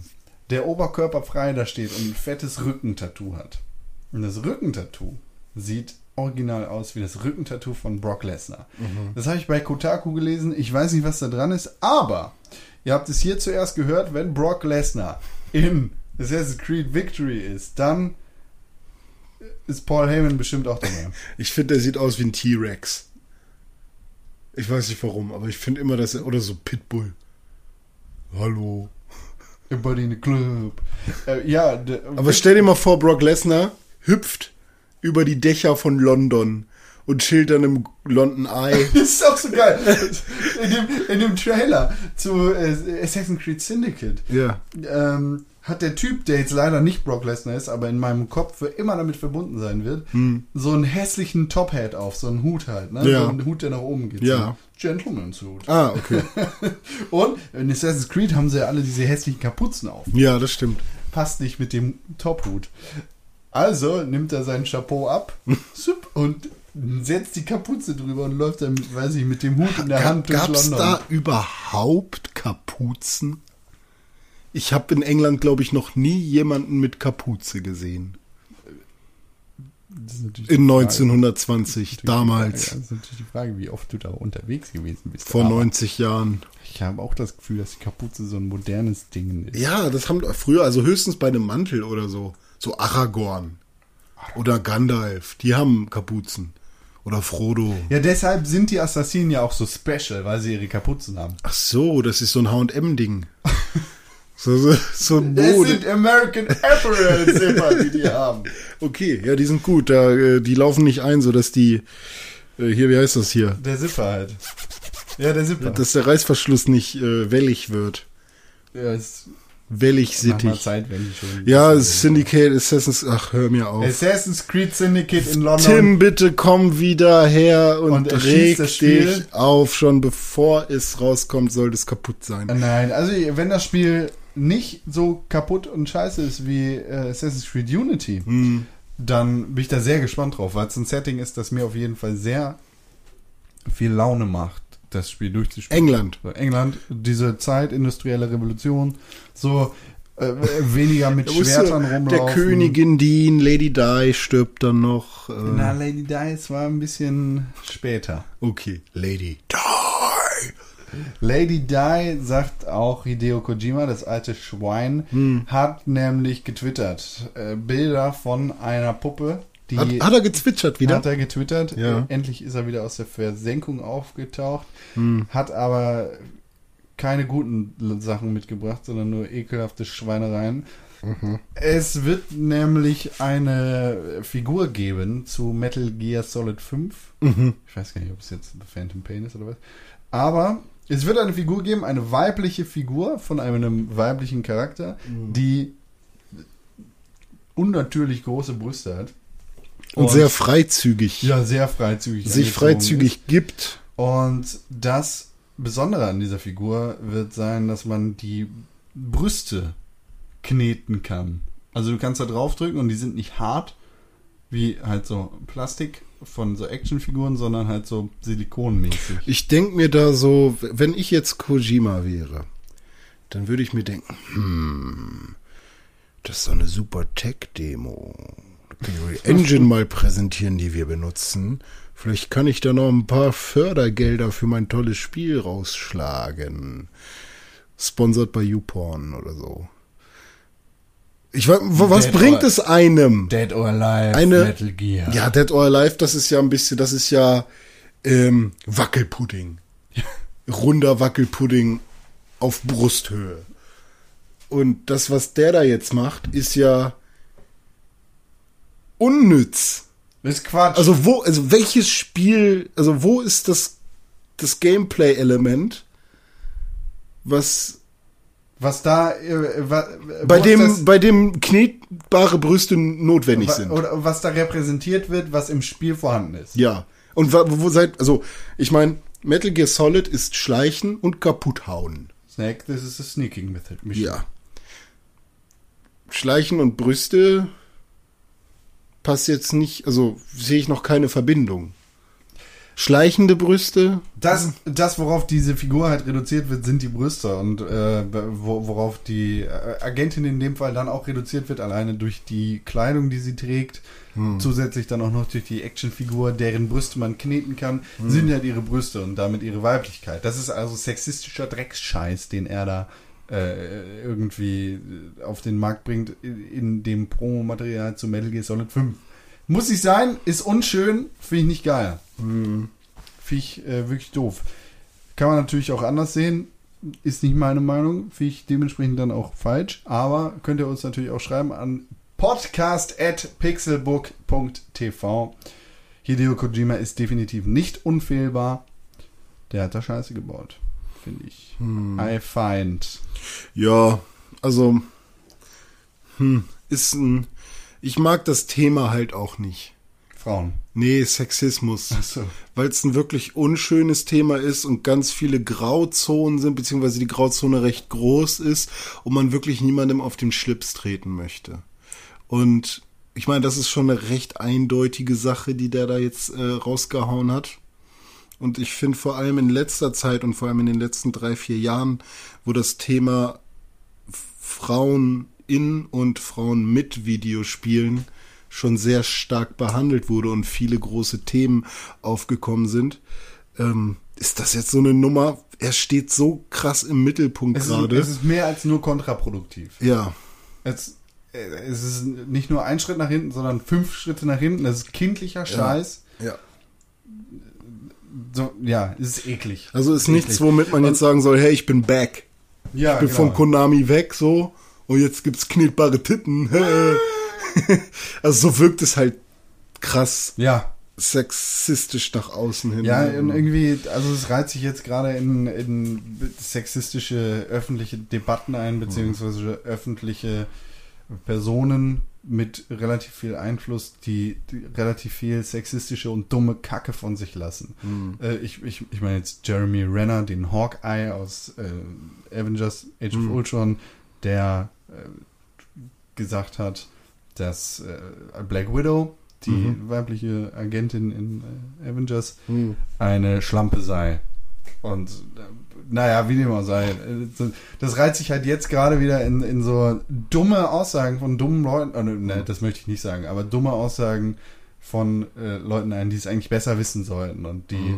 der oberkörperfrei da steht und ein fettes Rückentattoo hat. Und das Rückentattoo sieht original aus wie das Rückentattoo von Brock Lesnar. Mhm. Das habe ich bei Kotaku gelesen. Ich weiß nicht, was da dran ist, aber ihr habt es hier zuerst gehört, wenn Brock Lesnar in Assassin's Creed Victory ist, dann ist Paul Heyman bestimmt auch dabei. Ich finde, der sieht aus wie ein T-Rex. Ich weiß nicht warum, aber ich finde immer, dass er. Oder so Pitbull. Hallo. Everybody in the club. Äh, ja, Aber stell dir mal vor, Brock Lesnar hüpft über die Dächer von London und chillt dann im London Eye. Das ist auch so geil. In dem, in dem Trailer zu äh, Assassin's Creed Syndicate ja. ähm, hat der Typ, der jetzt leider nicht Brock Lesnar ist, aber in meinem Kopf für immer damit verbunden sein wird, so einen hässlichen Top-Hat auf, so einen Hut halt, ne? Hm. Ja. So einen Hut, der nach oben geht. Ja. So Gentleman's Hut. Ah, okay. Und in Assassin's Creed haben sie ja alle diese hässlichen Kapuzen auf. Ja, das stimmt. Passt nicht mit dem Top-Hut. Also nimmt er sein Chapeau ab und setzt die Kapuze drüber und läuft dann, weiß ich, mit dem Hut in der Hand durch Gab es London. da überhaupt Kapuzen? Ich habe in England, glaube ich, noch nie jemanden mit Kapuze gesehen. Das ist natürlich In die Frage. 1920, Natürlich damals, Frage, das ist natürlich die Frage, wie oft du da unterwegs gewesen bist. vor Aber 90 Jahren. Ich habe auch das Gefühl, dass die Kapuze so ein modernes Ding ist. Ja, das haben früher, also höchstens bei einem Mantel oder so. So Aragorn oder Gandalf, die haben Kapuzen. Oder Frodo. Ja, deshalb sind die Assassinen ja auch so special, weil sie ihre Kapuzen haben. Ach so, das ist so ein H&M-Ding. so, so, so ein Das Mode. sind American Apparel Zipper, die die haben. Okay, ja, die sind gut. Da, äh, die laufen nicht ein, so dass die, äh, hier, wie heißt das hier? Der Zipper halt. Ja, der Zipper. Dass der Reißverschluss nicht äh, wellig wird. ja, ist Wellig nach sittig. Zeit, wenn schon... Ja, Syndicate, Assassin's, ach, hör mir auf. Assassin's Creed Syndicate in London. Tim, bitte komm wieder her und, Und reg das Spiel. dich auf. Schon bevor es rauskommt, soll das kaputt sein. Nein, also wenn das Spiel nicht so kaputt und scheiße ist wie äh, Assassin's Creed Unity, Hm. dann bin ich da sehr gespannt drauf, weil es ein Setting ist, das mir auf jeden Fall sehr viel Laune macht, das Spiel durchzuspielen. England. So, England, diese Zeit, industrielle Revolution, so äh, weniger mit Schwertern du- rumlaufen. Der Königin Dean, Lady Di stirbt dann noch. Äh, Na, Lady Dice war ein bisschen später. okay, Lady Di. Lady Di sagt auch Hideo Kojima, das alte Schwein, Hm. hat nämlich getwittert äh, Bilder von einer Puppe, die Hat, hat er gezwitschert wieder? hat er getwittert. Ja. Endlich ist er wieder aus der Versenkung aufgetaucht, Hm. hat aber keine guten Sachen mitgebracht, sondern nur ekelhafte Schweinereien. Mhm. Es wird nämlich eine Figur geben zu Metal Gear Solid 5. Mhm. Ich weiß gar nicht, ob es jetzt Phantom Pain ist oder was. Aber es wird eine Figur geben, eine weibliche Figur von einem weiblichen Charakter, Mhm. die unnatürlich große Brüste hat. Und sehr freizügig. ja, sehr freizügig. sich freizügig gibt. und das Besondere an dieser Figur wird sein, dass man die Brüste kneten kann. Also du kannst da draufdrücken und die sind nicht hart, wie halt so Plastik von so Actionfiguren, sondern halt so silikonmäßig. Ich denke mir da so, wenn ich jetzt Kojima wäre, dann würde ich mir denken, hm, das ist so eine super Tech-Demo. Engine mal präsentieren, die wir benutzen. Vielleicht kann ich da noch ein paar Fördergelder für mein tolles Spiel rausschlagen. Sponsored bei YouPorn oder so. Ich weiß, was Dead bringt es einem? Dead or Alive, Eine- Metal Gear. Ja, Dead or Alive, das ist ja ein bisschen, das ist ja ähm, Wackelpudding. Runder Wackelpudding auf Brusthöhe. Und das, was der da jetzt macht, ist ja unnütz. Das ist Quatsch. Also wo, also welches Spiel, also wo ist das, das Gameplay-Element, was was da äh, wa, bei wo ist dem, das- bei dem knetbare Brüste notwendig wa- sind? oder was da repräsentiert wird, was im Spiel vorhanden ist. Ja. Und wa- wo seid, also, ich meine, Metal Gear Solid ist Schleichen und kaputthauen. Snake, this is a sneaking method. mission. Ja. Schleichen und Brüste passt jetzt nicht, also sehe ich noch keine Verbindung. Schleichende Brüste, Das, das, worauf diese Figur halt reduziert wird, sind die Brüste. Und äh, wo, worauf die äh, Agentin in dem Fall dann auch reduziert wird, alleine durch die Kleidung, die sie trägt, zusätzlich dann auch noch durch die Actionfigur, deren Brüste man kneten kann, sind halt ihre Brüste und damit ihre Weiblichkeit. Das ist also sexistischer Drecksscheiß, den er da äh, irgendwie auf den Markt bringt in, in dem Promomaterial zu Metal Gear Solid 5. Muss ich sein, ist unschön, finde ich nicht geil. Finde ich äh, wirklich doof. Kann man natürlich auch anders sehen. Ist nicht meine Meinung. Finde ich dementsprechend dann auch falsch. Aber könnt ihr uns natürlich auch schreiben an podcast.pixelbook.tv. Hideo Kojima ist definitiv nicht unfehlbar. Der hat da Scheiße gebaut. Finde ich. I find. ja, also, hm, ist ein, ich mag das Thema halt auch nicht. Frauen. Nee, Sexismus. Achso. Weil es ein wirklich unschönes Thema ist und ganz viele Grauzonen sind, beziehungsweise die Grauzone recht groß ist und man wirklich niemandem auf den Schlips treten möchte. Und ich meine, das ist schon eine recht eindeutige Sache, die der da jetzt äh, rausgehauen hat. Und ich finde vor allem in letzter Zeit und vor allem in den letzten drei, vier Jahren, wo das Thema Frauen in und Frauen mit Videospielen schon sehr stark behandelt wurde und viele große Themen aufgekommen sind, ähm, ist das jetzt so eine Nummer? Er steht so krass im Mittelpunkt Es, ist- gerade. es ist mehr als nur kontraproduktiv. Ja, Es, äh, es ist nicht nur ein Schritt nach hinten, sondern fünf Schritte nach hinten. Das ist kindlicher Scheiß. ja. So, ja, es ist eklig. Also ist Eklig. nichts, womit man jetzt sagen soll, hey, ich bin back. ja, Ich bin genau. von Konami weg, so. Und jetzt gibt's knetbare Titten. also so wirkt es halt krass Ja, sexistisch nach außen hin. ja, und irgendwie, also es reiht sich jetzt gerade in, in sexistische öffentliche Debatten ein, beziehungsweise öffentliche Personen mit relativ viel Einfluss, die, die relativ viel sexistische und dumme Kacke von sich lassen. Äh, ich ich, ich meine jetzt Jeremy Renner, den Hawkeye aus äh, Avengers Age of Ultron, der äh, gesagt hat, dass äh, Black Widow, die weibliche Agentin in äh, Avengers, eine Schlampe sei. Und äh, naja, wie dem auch sei. Das reiht sich halt jetzt gerade wieder in, in so dumme Aussagen von dummen Leuten. Oh, ne, ne, das möchte ich nicht sagen, aber dumme Aussagen von äh, Leuten ein, die es eigentlich besser wissen sollten und die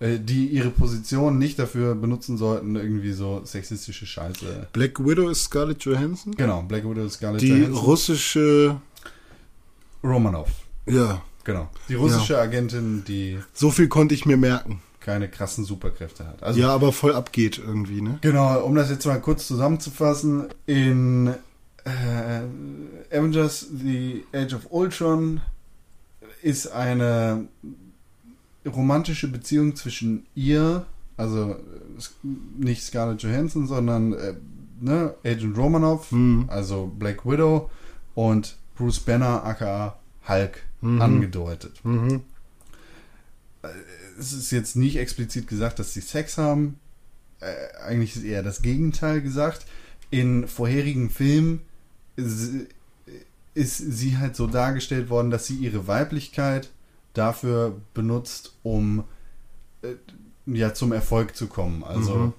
äh, die ihre Position nicht dafür benutzen sollten, irgendwie so sexistische Scheiße. Black Widow ist Scarlett Johansson. Genau, Black Widow, Scarlett Die Johansson, russische, Romanov. ja, Genau. Die russische Agentin, die so viel konnte ich mir merken. Keine krassen Superkräfte hat. Also Ja, aber voll abgeht irgendwie, ne? Genau, um das jetzt mal kurz zusammenzufassen, in äh, Avengers The Age of Ultron ist eine romantische Beziehung zwischen ihr, also äh, nicht Scarlett Johansson, sondern äh, ne, Agent Romanov, Mhm. also Black Widow und Bruce Banner aka Hulk angedeutet. Mhm. Es ist jetzt nicht explizit gesagt, dass sie Sex haben. Äh, eigentlich ist eher das Gegenteil gesagt. In vorherigen Filmen ist, sie halt so dargestellt worden, dass sie ihre Weiblichkeit dafür benutzt, um äh, ja zum Erfolg zu kommen. Also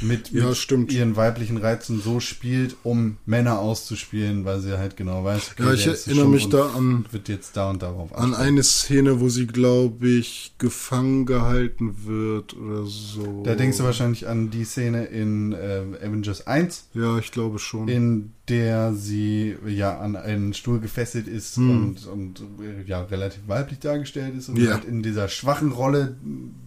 mit, Ja, mit stimmt. ihren weiblichen Reizen so spielt, um Männer auszuspielen, weil sie halt genau weiß, okay, Ja, ich erinnere mich da an, wird jetzt da und darauf an eine Szene, wo sie, glaube ich, gefangen gehalten wird oder so. Da denkst du wahrscheinlich an die Szene in äh, Avengers 1, Ja, ich glaube schon. in der sie ja an einen Stuhl gefesselt ist Hm. und, und äh, ja relativ weiblich dargestellt ist und Ja. halt in dieser schwachen Rolle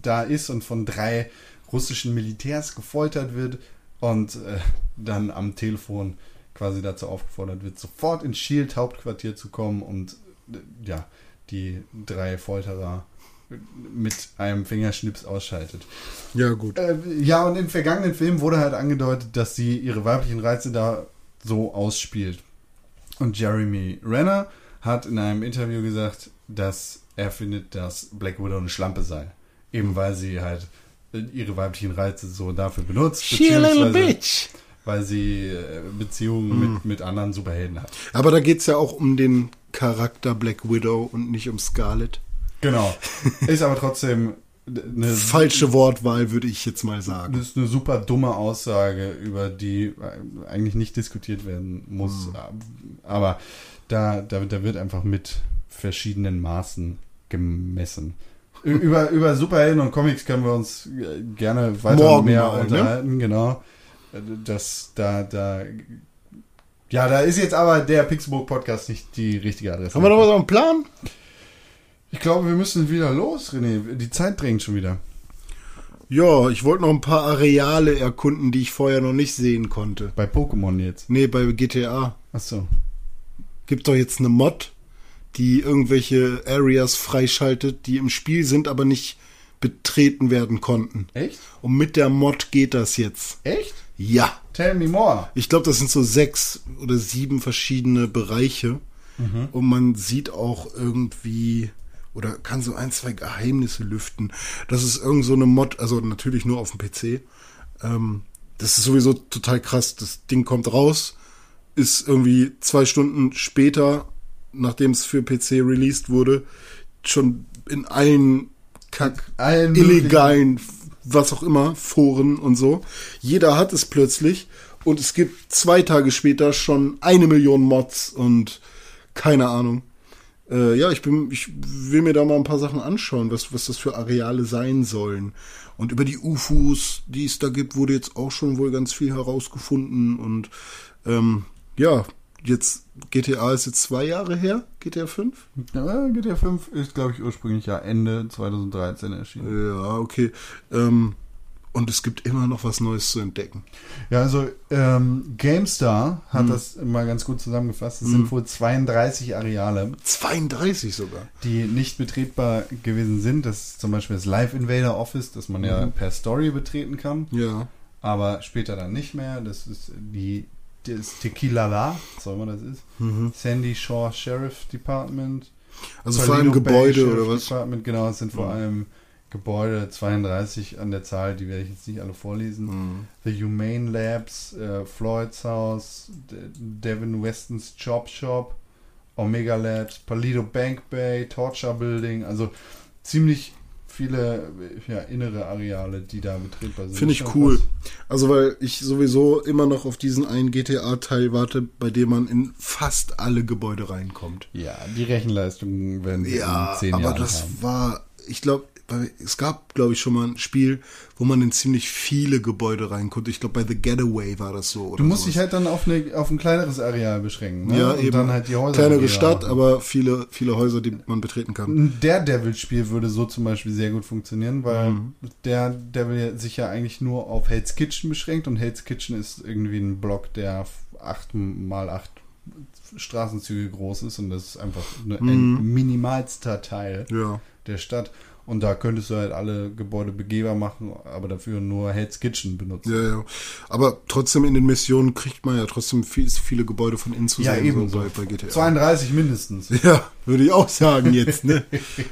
da ist und von drei russischen Militärs gefoltert wird und äh, dann am Telefon quasi dazu aufgefordert wird, sofort ins Shield Hauptquartier zu kommen und äh, ja, die drei Folterer mit einem Fingerschnips ausschaltet. ja, gut. Äh, ja, und in vergangenen Filmen wurde halt angedeutet, dass sie ihre weiblichen Reize da so ausspielt. Und Jeremy Renner hat in einem Interview gesagt, dass er findet, dass Black Widow eine Schlampe sei. Eben weil sie halt ihre weiblichen Reize so dafür benutzt. beziehungsweise Weil sie äh, Beziehungen mit, mit anderen Superhelden hat. Aber da geht's ja auch um den Charakter Black Widow und nicht um Scarlett. Genau. Ist aber trotzdem eine Falsche Wortwahl, würde ich jetzt mal sagen. Das ist eine super dumme Aussage, über die eigentlich nicht diskutiert werden muss. Aber da, da, da wird einfach mit verschiedenen Maßen gemessen. Über, über Superhelden und Comics können wir uns äh, gerne weiter Morgen mehr mal, ne? unterhalten, genau. Das, da, da, ja, da ist jetzt aber der Pixelbook Podcast nicht die richtige Adresse. Haben wir noch was auf dem Plan? Ich glaube, wir müssen wieder los, René. Die Zeit drängt schon wieder. Ja, ich wollte noch ein paar Areale erkunden, die ich vorher noch nicht sehen konnte. Bei Pokémon jetzt. Nee, bei GTA. Achso. Gibt doch jetzt eine Mod, die irgendwelche Areas freischaltet, die im Spiel sind, aber nicht betreten werden konnten. Echt? Und mit der Mod geht das jetzt. Echt? Ja. Tell me more. Ich glaube, das sind so sechs oder sieben verschiedene Bereiche. Und man sieht auch irgendwie oder kann so ein, zwei Geheimnisse lüften. Das ist irgend so eine Mod, also natürlich nur auf dem PC. Ähm, das ist sowieso total krass. Das Ding kommt raus, ist irgendwie zwei Stunden später, nachdem es für PC released wurde, schon in allen Kack allen illegalen, was auch immer, Foren und so. Jeder hat es plötzlich und es gibt zwei Tage später schon eine Million Mods und keine Ahnung. Äh, ja, ich bin, ich will mir da mal ein paar Sachen anschauen, was, was das für Areale sein sollen. Und über die UFOs, die es da gibt, wurde jetzt auch schon wohl ganz viel herausgefunden und ähm, ja, jetzt GTA ist jetzt zwei Jahre her, GTA 5? Ja, GTA 5 ist, glaube ich, ursprünglich ja Ende 2013 erschienen. Ja, okay. Ähm, und es gibt immer noch was Neues zu entdecken. Ja, also ähm, GameStar hat das mal ganz gut zusammengefasst. Es sind wohl 32 Areale, 32 sogar. die nicht betretbar gewesen sind. Das ist zum Beispiel das Live Invader Office, das man ja per Story betreten kann, Ja. aber später dann nicht mehr. Das ist die das Tequila La, was auch immer das ist. Sandy Shore Sheriff Department. Also vor allem Bay Gebäude Sheriff oder was? Department, genau, es sind vor allem Gebäude, 32 an der Zahl, die werde ich jetzt nicht alle vorlesen. Mhm. The Humane Labs, äh, Floyd's House, De Devin Westons Chop Shop, Omega Labs, Palido Bank Bay, Torture Building, also ziemlich viele ja, innere Areale, die da betretbar sind. Finde ich Schon cool. krass. Also weil ich sowieso immer noch auf diesen einen GTA-Teil warte, bei dem man in fast alle Gebäude reinkommt. Ja, die Rechenleistungen werden Ja, in zehn aber Jahren das haben. war, ich glaube, es gab, glaube ich, schon mal ein Spiel, wo man in ziemlich viele Gebäude rein konnte. Ich glaube, bei The Getaway war das so. Oder Du musst sowas. dich halt dann auf, eine, auf ein kleineres Areal beschränken. Ne? ja, und eben. dann halt die Häuser. Kleinere Stadt, aber viele, viele Häuser, die man betreten kann. Ein Daredevil-Spiel würde so zum Beispiel sehr gut funktionieren, weil Mhm. der Devil sich ja eigentlich nur auf Hell's Kitchen beschränkt und Hell's Kitchen ist irgendwie ein Block, der acht mal acht Straßenzüge groß ist und das ist einfach nur ein minimalster Teil Ja. der Stadt. Und da könntest du halt alle Gebäude begehbar machen, aber dafür nur Hell's Kitchen benutzen. Ja, ja. Aber trotzdem in den Missionen kriegt man ja trotzdem viel, viele Gebäude von innen zu Ja, sehen, eben so bei, bei GTA. 32 mindestens. Ja, würde ich auch sagen jetzt, ne?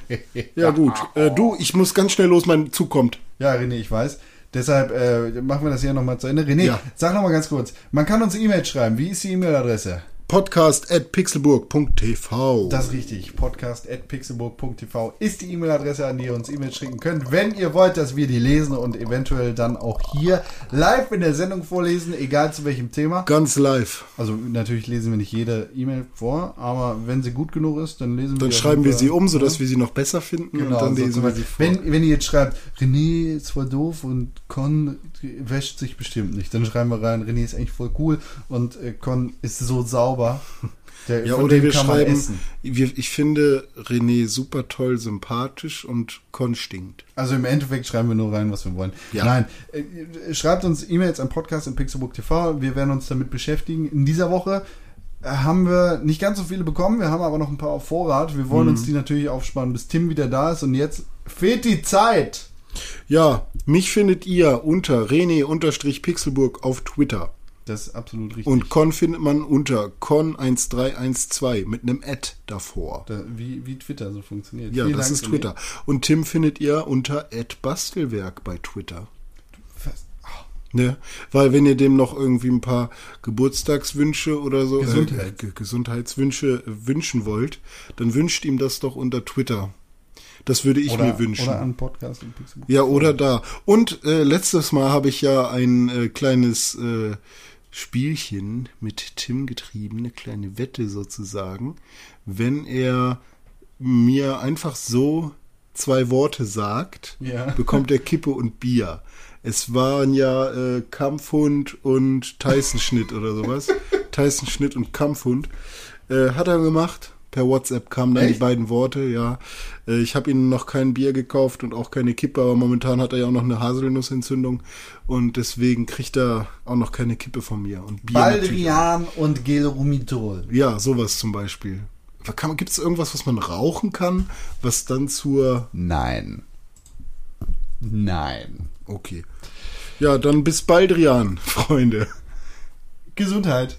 ja, gut. Äh, du, ich muss ganz schnell los, mein Zug kommt. Ja, René, ich weiß. Deshalb äh, machen wir das hier nochmal zu Ende. René, Ja. sag nochmal ganz kurz. Man kann uns E-Mail schreiben. Wie ist die E-Mail-Adresse? Podcast at pixelburg.tv. Das ist richtig. Podcast.pixelburg.tv ist die E-Mail-Adresse, an die ihr uns E-Mails schicken könnt. Wenn ihr wollt, dass wir die lesen und eventuell dann auch hier live in der Sendung vorlesen, egal zu welchem Thema. Ganz live. Also natürlich lesen wir nicht jede E-Mail vor, aber wenn sie gut genug ist, dann lesen wir Dann schreiben wir sie um, sodass wir sie noch besser finden Genau, und dann so lesen wir sie vor. wenn, wenn ihr jetzt schreibt, René ist voll doof und Con wäscht sich bestimmt nicht, dann schreiben wir rein, René ist eigentlich voll cool und äh, Con ist so sauber. Der, ja, oder wir schreiben, wir, ich finde René super toll, sympathisch und Con stinkt. Also im Endeffekt schreiben wir nur rein, was wir wollen. Ja. Nein, äh, schreibt uns E-Mails an Podcast in Pixelbook TV. Wir werden uns damit beschäftigen. In dieser Woche äh, haben wir nicht ganz so viele bekommen. Wir haben aber noch ein paar auf Vorrat. Wir wollen Mhm. uns die natürlich aufsparen, bis Tim wieder da ist. Und jetzt fehlt die Zeit. Ja, mich findet ihr unter René-Pixelburg auf Twitter. Das ist absolut richtig. Und Con findet man unter Con1312 mit einem Ad davor. Da, wie, wie Twitter so funktioniert. Ja, Vielen das Dank, ist. Twitter. Und Tim findet ihr unter Bastelwerk bei Twitter. Ne? Weil wenn ihr dem noch irgendwie ein paar Geburtstagswünsche oder so Gesundheit. Äh, Ge- Gesundheitswünsche äh, wünschen wollt, dann wünscht ihm das doch unter Twitter. Das würde ich Oder, mir wünschen. oder an Podcast in Pixelbook. ja, oder da. Und äh, letztes Mal habe ich ja ein äh, kleines äh, Spielchen mit Tim getrieben, eine kleine Wette sozusagen. Wenn er mir einfach so zwei Worte sagt, Ja. bekommt er Kippe und Bier. Es waren ja äh, Kampfhund und Tyson-Schnitt oder sowas. Tyson-Schnitt und Kampfhund. Äh, hat er gemacht. Per WhatsApp kamen dann die Echt? beiden Worte, ja. Äh, ich habe ihm noch kein Bier gekauft und auch keine Kippe, aber momentan hat er ja auch noch eine Haselnussentzündung und deswegen kriegt er auch noch keine Kippe von mir. Und Bier natürlich. Baldrian und Gelrumitol. Ja, sowas zum Beispiel. Gibt es irgendwas, was man rauchen kann, was dann zur Nein. Nein. Okay. Ja, dann bis bald, Rian, Freunde. Gesundheit.